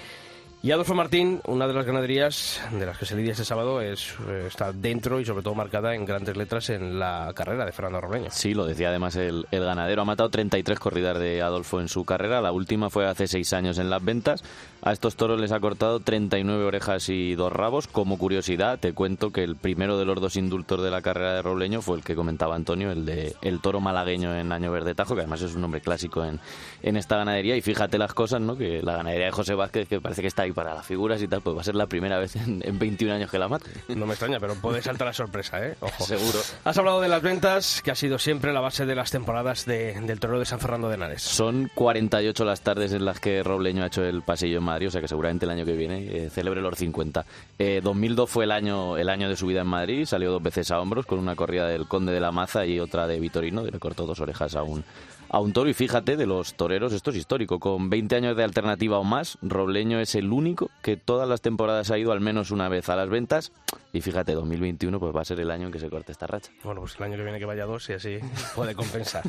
Y Adolfo Martín, una de las ganaderías de las que se lidia este sábado, es, eh, está dentro y sobre todo marcada en grandes letras en la carrera de Fernando Robleño. Sí, lo decía además el, el ganadero. Ha matado 33 corridas de Adolfo en su carrera. La última fue hace seis años en las ventas. A estos toros les ha cortado 39 orejas y dos rabos. Como curiosidad, te cuento que el primero de los dos indultos de la carrera de Robleño fue el que comentaba Antonio, el de el toro malagueño en Año Verde Tajo, que además es un nombre clásico en, en esta ganadería. Y fíjate las cosas, ¿no? Que la ganadería de José Vázquez, que parece que está ahí para las figuras y tal, pues va a ser la primera vez en, en 21 años que la mate. No me extraña, pero puede saltar la sorpresa, ¿eh? [LAUGHS] Ojo. Seguro. Has hablado de las ventas, que ha sido siempre la base de las temporadas de- del torero de San Fernando de Henares. Son 48 las tardes en las que Robleño ha hecho el pasillo en Madrid, o sea que seguramente el año que viene eh, celebre los 50. Eh, 2002 fue el año, el año de su vida en Madrid, salió dos veces a hombros con una corrida del Conde de la Maza y otra de Vitorino, y le cortó dos orejas a un, a un toro. Y fíjate, de los toreros, esto es histórico, con 20 años de alternativa o más, Robleño es el único que todas las temporadas ha ido al menos una vez a las ventas. Y fíjate, 2021 pues va a ser el año en que se corte esta racha. Bueno, pues el año que viene que vaya dos y así [LAUGHS] puede compensar.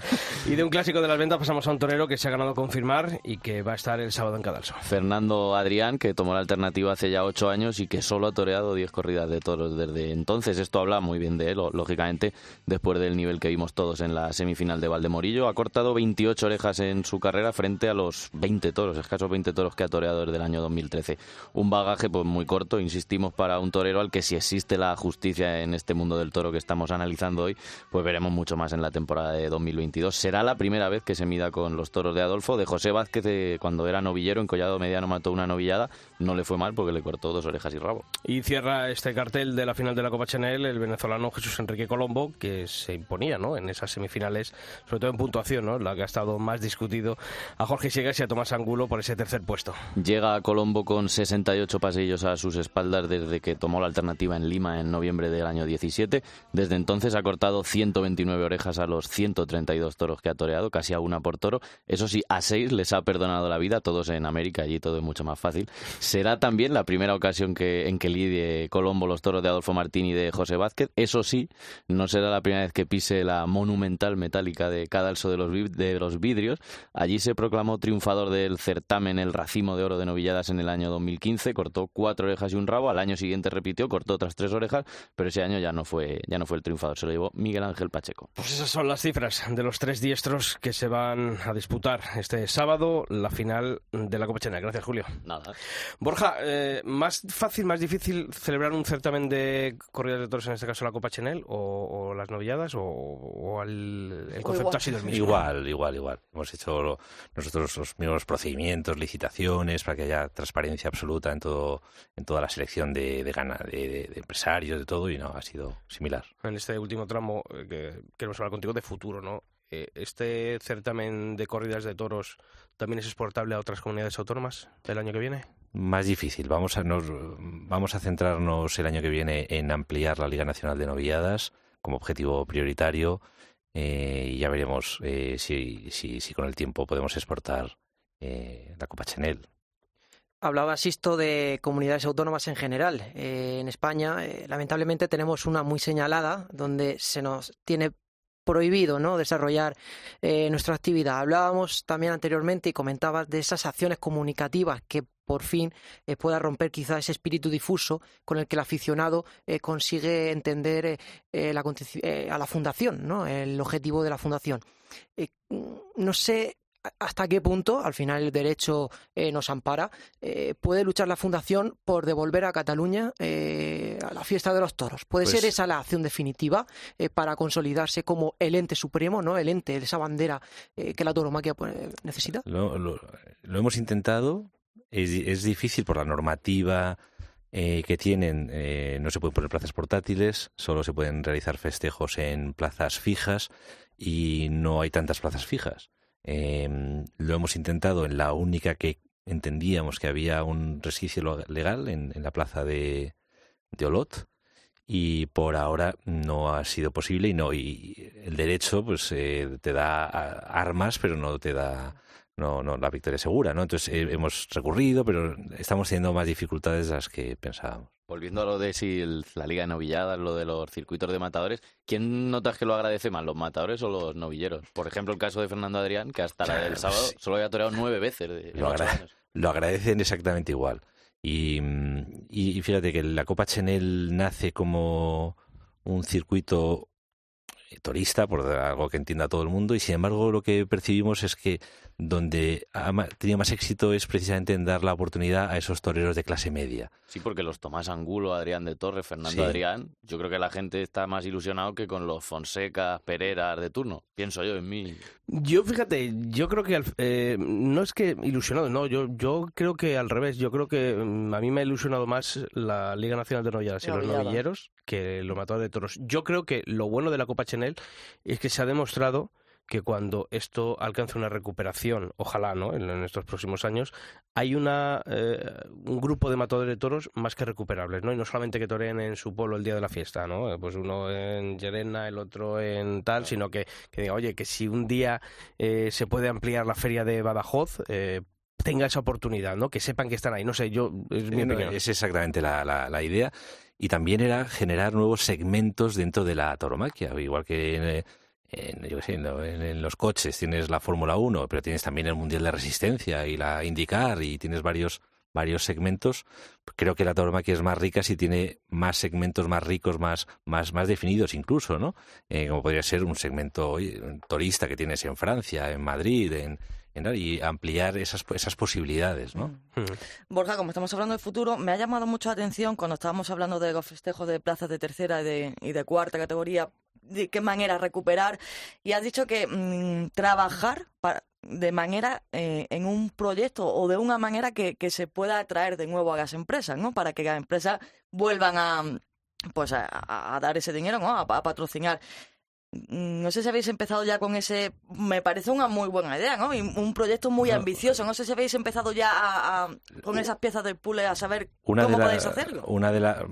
Y de un clásico de las ventas pasamos a un torero que se ha ganado confirmar y que va a estar el sábado en Cadalso. Fernando Adrián, que tomó la alternativa hace ya ocho años y que solo ha toreado 10 corridas de toros desde entonces. Esto habla muy bien de él, lógicamente, después del nivel que vimos todos en la semifinal de Valdemorillo. Ha cortado 28 orejas en su carrera frente a los 20 toros, escasos 20 toros que ha toreado desde el año 2013. Un bagaje pues muy corto, insistimos, para un torero al que si existe la justicia en este mundo del toro que estamos analizando hoy, pues veremos mucho más en la temporada de 2022. Será la primera vez que se mida con los toros de Adolfo. De José Vázquez, eh, cuando era novillero, en Collado Mediano mató una novillada. No le fue mal porque le cortó dos orejas y rabo. Y cierra este cartel de la final de la Copa Chanel el venezolano Jesús Enrique Colombo, que se imponía ¿no? en esas semifinales, sobre todo en puntuación, ¿no? la que ha estado más discutido a Jorge Siegas y a Tomás Angulo por ese tercer puesto. Llega a Colombo con 68 pasillos a sus espaldas desde que tomó la alternativa en Lima en noviembre del año 17. Desde entonces ha cortado 129 orejas a los 132 toros que ha toreado, casi a una por toro. Eso sí, a seis les ha perdonado la vida, todos en América, allí todo es mucho más fácil. Será también la primera ocasión que, en que lidie Colombo los toros de Adolfo Martín y de José Vázquez. Eso sí, no será la primera vez que pise la monumental metálica de Cadalso de los, de los Vidrios. Allí se proclamó triunfador del certamen el Racimo de Oro de Novilladas en el año año 2015, cortó cuatro orejas y un rabo, al año siguiente repitió, cortó otras tres orejas, pero ese año ya no fue, ya no fue el triunfador, se lo llevó Miguel Ángel Pacheco. Pues esas son las cifras de los tres diestros que se van a disputar este sábado la final de la Copa Chena. Gracias, Julio. Nada. Borja, eh, ¿más fácil, más difícil celebrar un certamen de corridas de toros, en este caso la Copa Chenel, o, o las novilladas, o, o el, el concepto igual. ha sido el mismo? Igual, igual, igual. Hemos hecho lo- nosotros los mismos procedimientos, licitaciones, para que haya transparencia absoluta en todo, en toda la selección de, de, gana- de, de- de empresarios, de todo, y no, ha sido similar. En este último tramo eh, que queremos hablar contigo de futuro, ¿no? Eh, ¿Este certamen de corridas de toros también es exportable a otras comunidades autónomas el año que viene? Más difícil. Vamos a, nos, vamos a centrarnos el año que viene en ampliar la Liga Nacional de Novilladas como objetivo prioritario eh, y ya veremos eh, si, si, si con el tiempo podemos exportar eh, la Copa Chanel. Hablaba Sisto de comunidades autónomas en general. Eh, en España, lamentablemente, tenemos una muy señalada donde se nos tiene prohibido ¿no? desarrollar nuestra actividad. Hablábamos también anteriormente y comentabas de esas acciones comunicativas que por fin eh, pueda romper quizá ese espíritu difuso con el que el aficionado eh, consigue entender eh, a la fundación, ¿no? el objetivo de la fundación. Eh, no sé hasta qué punto, al final el derecho nos ampara, puede luchar la Fundación por devolver a Cataluña a la fiesta de los toros. ¿Puede Pues- ser esa la acción definitiva para consolidarse como el ente supremo, no el ente, esa bandera que la tauromaquia pues, necesita? Lo, lo- lo hemos intentado. Es, difícil por la normativa eh, que tienen. eh, no se pueden poner plazas portátiles, solo se pueden realizar festejos en plazas fijas y no hay tantas plazas fijas. Eh, lo hemos intentado en la única que entendíamos que había un resquicio legal en, en la plaza de, de Olot y por ahora no ha sido posible y no y el derecho pues eh, te da a- armas pero no te da no no la victoria segura no entonces eh, hemos recurrido pero estamos teniendo más dificultades de las que pensábamos Volviendo a lo de si el- la liga de novilladas, lo de los circuitos de matadores, ¿quién notas que lo agradece más, los matadores o los novilleros? Por ejemplo, el caso de Fernando Adrián, que hasta la del [LAUGHS] Claro, sábado sí. solo había toreado nueve veces. De, Lo agra- años. lo agradecen exactamente igual. Y, mm, y, y fíjate que la Copa Chenel nace como un circuito eh, torista, por algo que entienda todo el mundo, y sin embargo lo que percibimos es que donde ha ma- tenido más éxito es precisamente en dar la oportunidad a esos toreros de clase media. Sí, porque los Tomás Angulo, Adrián de Torres, Fernando Sí. Adrián, yo creo que la gente está más ilusionado que con los Fonseca, Pereira de turno. Pienso yo en mí. Yo, fíjate, yo creo que al- eh, no es que ilusionado, no, yo, yo creo que al revés, yo creo que mm, a mí me ha ilusionado más la Liga Nacional de Novilladas y los novilleros que los matadores de toros. Yo creo que lo bueno de la Copa Chenel es que se ha demostrado que cuando esto alcance una recuperación, ojalá, ¿no? En, en estos próximos años, hay una eh, un grupo de matadores de toros más que recuperables, ¿no? Y no solamente que toreen en su pueblo el día de la fiesta, ¿no? Eh, Pues uno en Llerena, el otro en tal, sino que, que diga, oye, que si un día eh, se puede ampliar la feria de Badajoz, eh, tenga esa oportunidad, ¿no? Que sepan que están ahí. No sé, yo, es mi Sí, no, opinión. es exactamente la, la- la idea. Y también era generar nuevos segmentos dentro de la tauromaquia, igual que en, yo sé, en, lo- en- en los coches tienes la Fórmula 1, pero tienes también el Mundial de Resistencia y la IndyCar y tienes varios varios segmentos. Creo que la tauromaquia es más rica si tiene más segmentos más ricos, más, más, más definidos incluso, ¿no? Eh, como podría ser un segmento torista que tienes en Francia, en Madrid, en, en- y ampliar esas, esas posibilidades, ¿no? Mm. Borja, como estamos hablando de futuro, me ha llamado mucho la atención cuando estábamos hablando de los festejos de plazas de tercera y de, y de cuarta categoría, de qué manera recuperar, y has dicho que mm, trabajar de manera eh, en un proyecto o de una manera que, que se pueda atraer de nuevo a las empresas, ¿no? Para que las empresas vuelvan a pues a, dar ese dinero, ¿no? A patrocinar. No sé si habéis empezado ya con ese, me parece una muy buena idea, ¿no? Y un proyecto muy ambicioso. No sé si habéis empezado ya a, a- con esas piezas del puzzle a saber Una cómo de, la- podéis hacerlo. una, de la-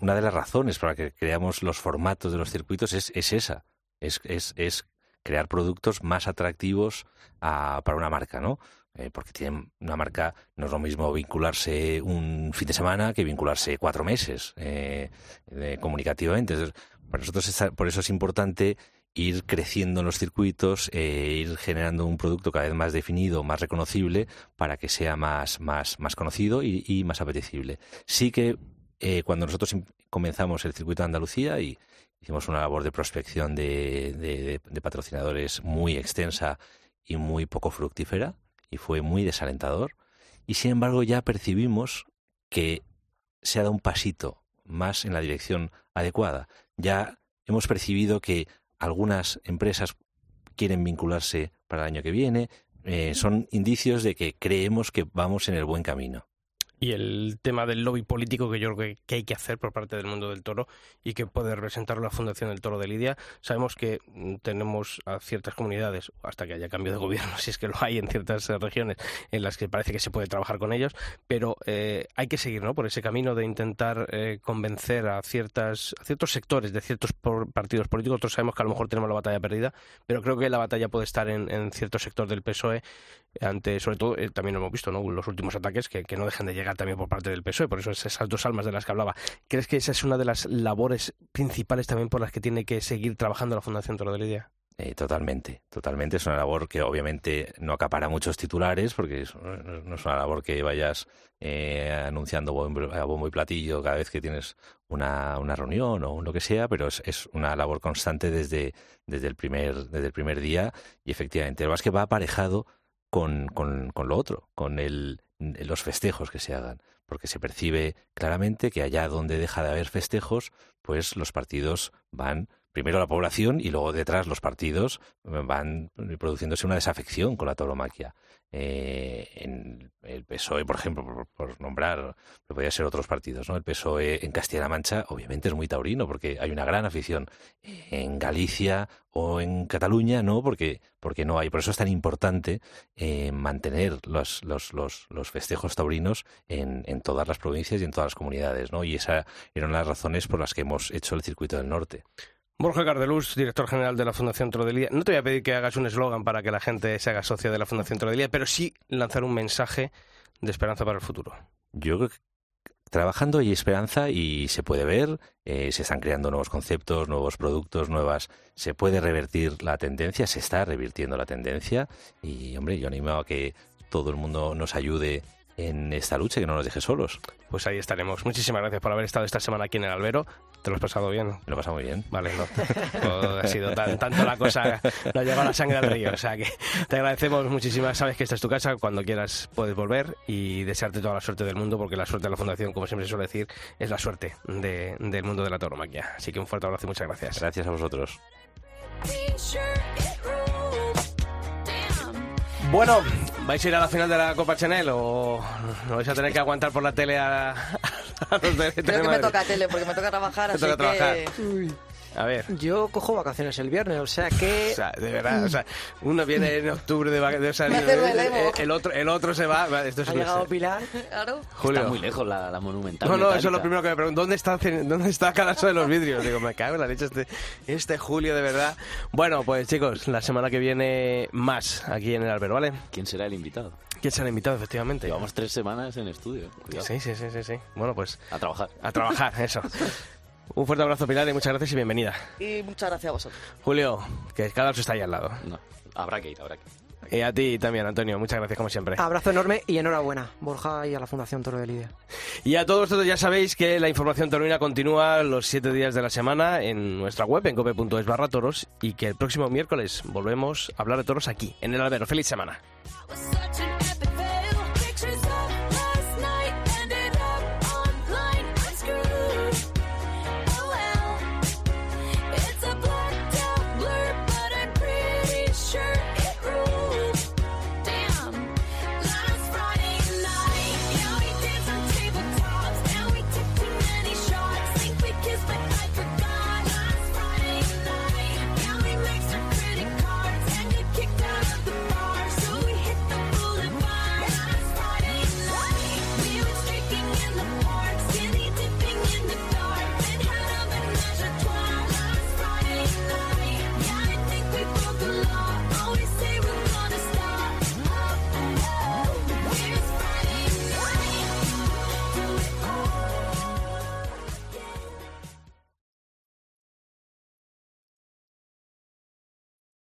una de las razones para que creamos los formatos de los circuitos es, es esa, es, es, es crear productos más atractivos a- para una marca, ¿no? Eh, porque tienen una marca, no es lo mismo vincularse un fin de semana que vincularse cuatro meses eh, eh, comunicativamente. Entonces, para nosotros por eso es importante ir creciendo en los circuitos, eh, ir generando un producto cada vez más definido, más reconocible, para que sea más, más, más conocido y, más apetecible. Sí que eh, cuando nosotros im- comenzamos el circuito de Andalucía y hicimos una labor de prospección de- de patrocinadores muy extensa y muy poco fructífera, y fue muy desalentador. Y sin embargo ya percibimos que se ha dado un pasito más en la dirección adecuada. Ya hemos percibido que algunas empresas quieren vincularse para el año que viene. Eh, son indicios de que creemos que vamos en el buen camino. Y el tema del lobby político que yo creo que, hay que hacer por parte del mundo del toro y que puede representar la Fundación del Toro de Lidia. Sabemos que mm, tenemos a ciertas comunidades, hasta que haya cambio de gobierno, [LAUGHS] si es que lo hay en ciertas eh, regiones en las que parece que se puede trabajar con ellos, pero eh, hay que seguir ¿no? por ese camino de intentar eh, convencer a, ciertas, a ciertos sectores de ciertos por- partidos políticos. Nosotros sabemos que a lo mejor tenemos la batalla perdida, pero creo que la batalla puede estar en, en cierto sector del PSOE ante, sobre todo, eh, también lo hemos visto, ¿no? Los últimos ataques que, que no dejan de llegar también por parte del PSOE, por eso es esas dos almas de las que hablaba. ¿Crees que esa es una de las labores principales también por las que tiene que seguir trabajando la Fundación Toro de Lidia? Eh, totalmente, totalmente. Es una labor que obviamente no acapara muchos titulares, porque no es una labor que vayas eh, anunciando a bombo y platillo cada vez que tienes una, reunión o lo que sea, pero es, una labor constante desde, desde, el primer, desde el primer día y efectivamente, más que va aparejado con, con lo otro, con el, los festejos que se hagan, porque se percibe claramente que allá donde deja de haber festejos, pues los partidos van primero la población y luego detrás los partidos van produciéndose una desafección con la tauromaquia. Eh, en el PSOE, por ejemplo, por, nombrar, podría ser otros partidos, ¿no? El PSOE en Castilla-La Mancha obviamente es muy taurino porque hay una gran afición. En Galicia o en Cataluña no, porque, porque no hay. Por eso es tan importante eh, mantener los, los, los, los festejos taurinos en, en todas las provincias y en todas las comunidades, ¿no? Y esas eran las razones por las que hemos hecho el circuito del norte. Borja Cardelús, director general de la Fundación Toro de Lidia. No te voy a pedir que hagas un eslogan para que la gente se haga socia de la Fundación Toro de Lidia, pero sí lanzar un mensaje de esperanza para el futuro. Yo creo que trabajando hay esperanza y se puede ver, eh, se están creando nuevos conceptos, nuevos productos, nuevas... Se puede revertir la tendencia, se está revirtiendo la tendencia y, hombre, yo animo a que todo el mundo nos ayude en esta lucha, que no nos deje solos. Pues ahí estaremos. Muchísimas gracias por haber estado esta semana aquí en el Albero. ¿Te lo has pasado bien? Me lo he pasado muy bien. Vale, no. No ha sido tan, tanto la cosa, no ha llegado la sangre al río. O sea que te agradecemos muchísimas. Sabes que esta es tu casa, cuando quieras puedes volver y desearte toda la suerte del mundo, porque la suerte de la Fundación, como siempre se suele decir, es la suerte de- del mundo de la tauromaquia. Así que un fuerte abrazo y muchas gracias. Gracias a vosotros. Bueno, ¿vais a ir a la final de la Copa Chanel o no vais a tener que aguantar por la tele a, a los de Creo que me toca tele porque me toca trabajar, así toca que... trabajar. A ver. Yo cojo vacaciones el viernes, o sea que... O sea, de verdad, o sea, uno viene en octubre de vacaciones, o sea, el, el otro, el otro se va. Esto es Ha llegado Pilar. Claro. Julio. Está muy lejos la, la monumental. No, no, eso es lo metálica. primero que me pregunto. ¿Dónde está, ¿dónde está cada uno de los vidrios? Digo, me cago en la leche este, este Julio, de verdad. Bueno, pues chicos, la semana que viene más aquí en el Albero, ¿vale? ¿Quién será el invitado? ¿Quién se han invitado, efectivamente? Llevamos tres semanas en estudio. Cuidado. Sí, sí, sí, sí, sí. Bueno, pues A trabajar. a trabajar, eso. [LAUGHS] Un fuerte abrazo, Pilar, y muchas gracias y bienvenida. Y muchas gracias a vosotros. Julio, que cada uno está ahí al lado. No, habrá que ir, habrá que ir. Y a ti también, Antonio, muchas gracias como siempre. Abrazo enorme y enhorabuena, Borja y a la Fundación Toro de Lidia. Y a todos vosotros ya sabéis que la información taurina continúa los siete días de la semana en nuestra web, en cope.es barra toros, y que el próximo miércoles volvemos a hablar de toros aquí, en el albero. ¡Feliz semana!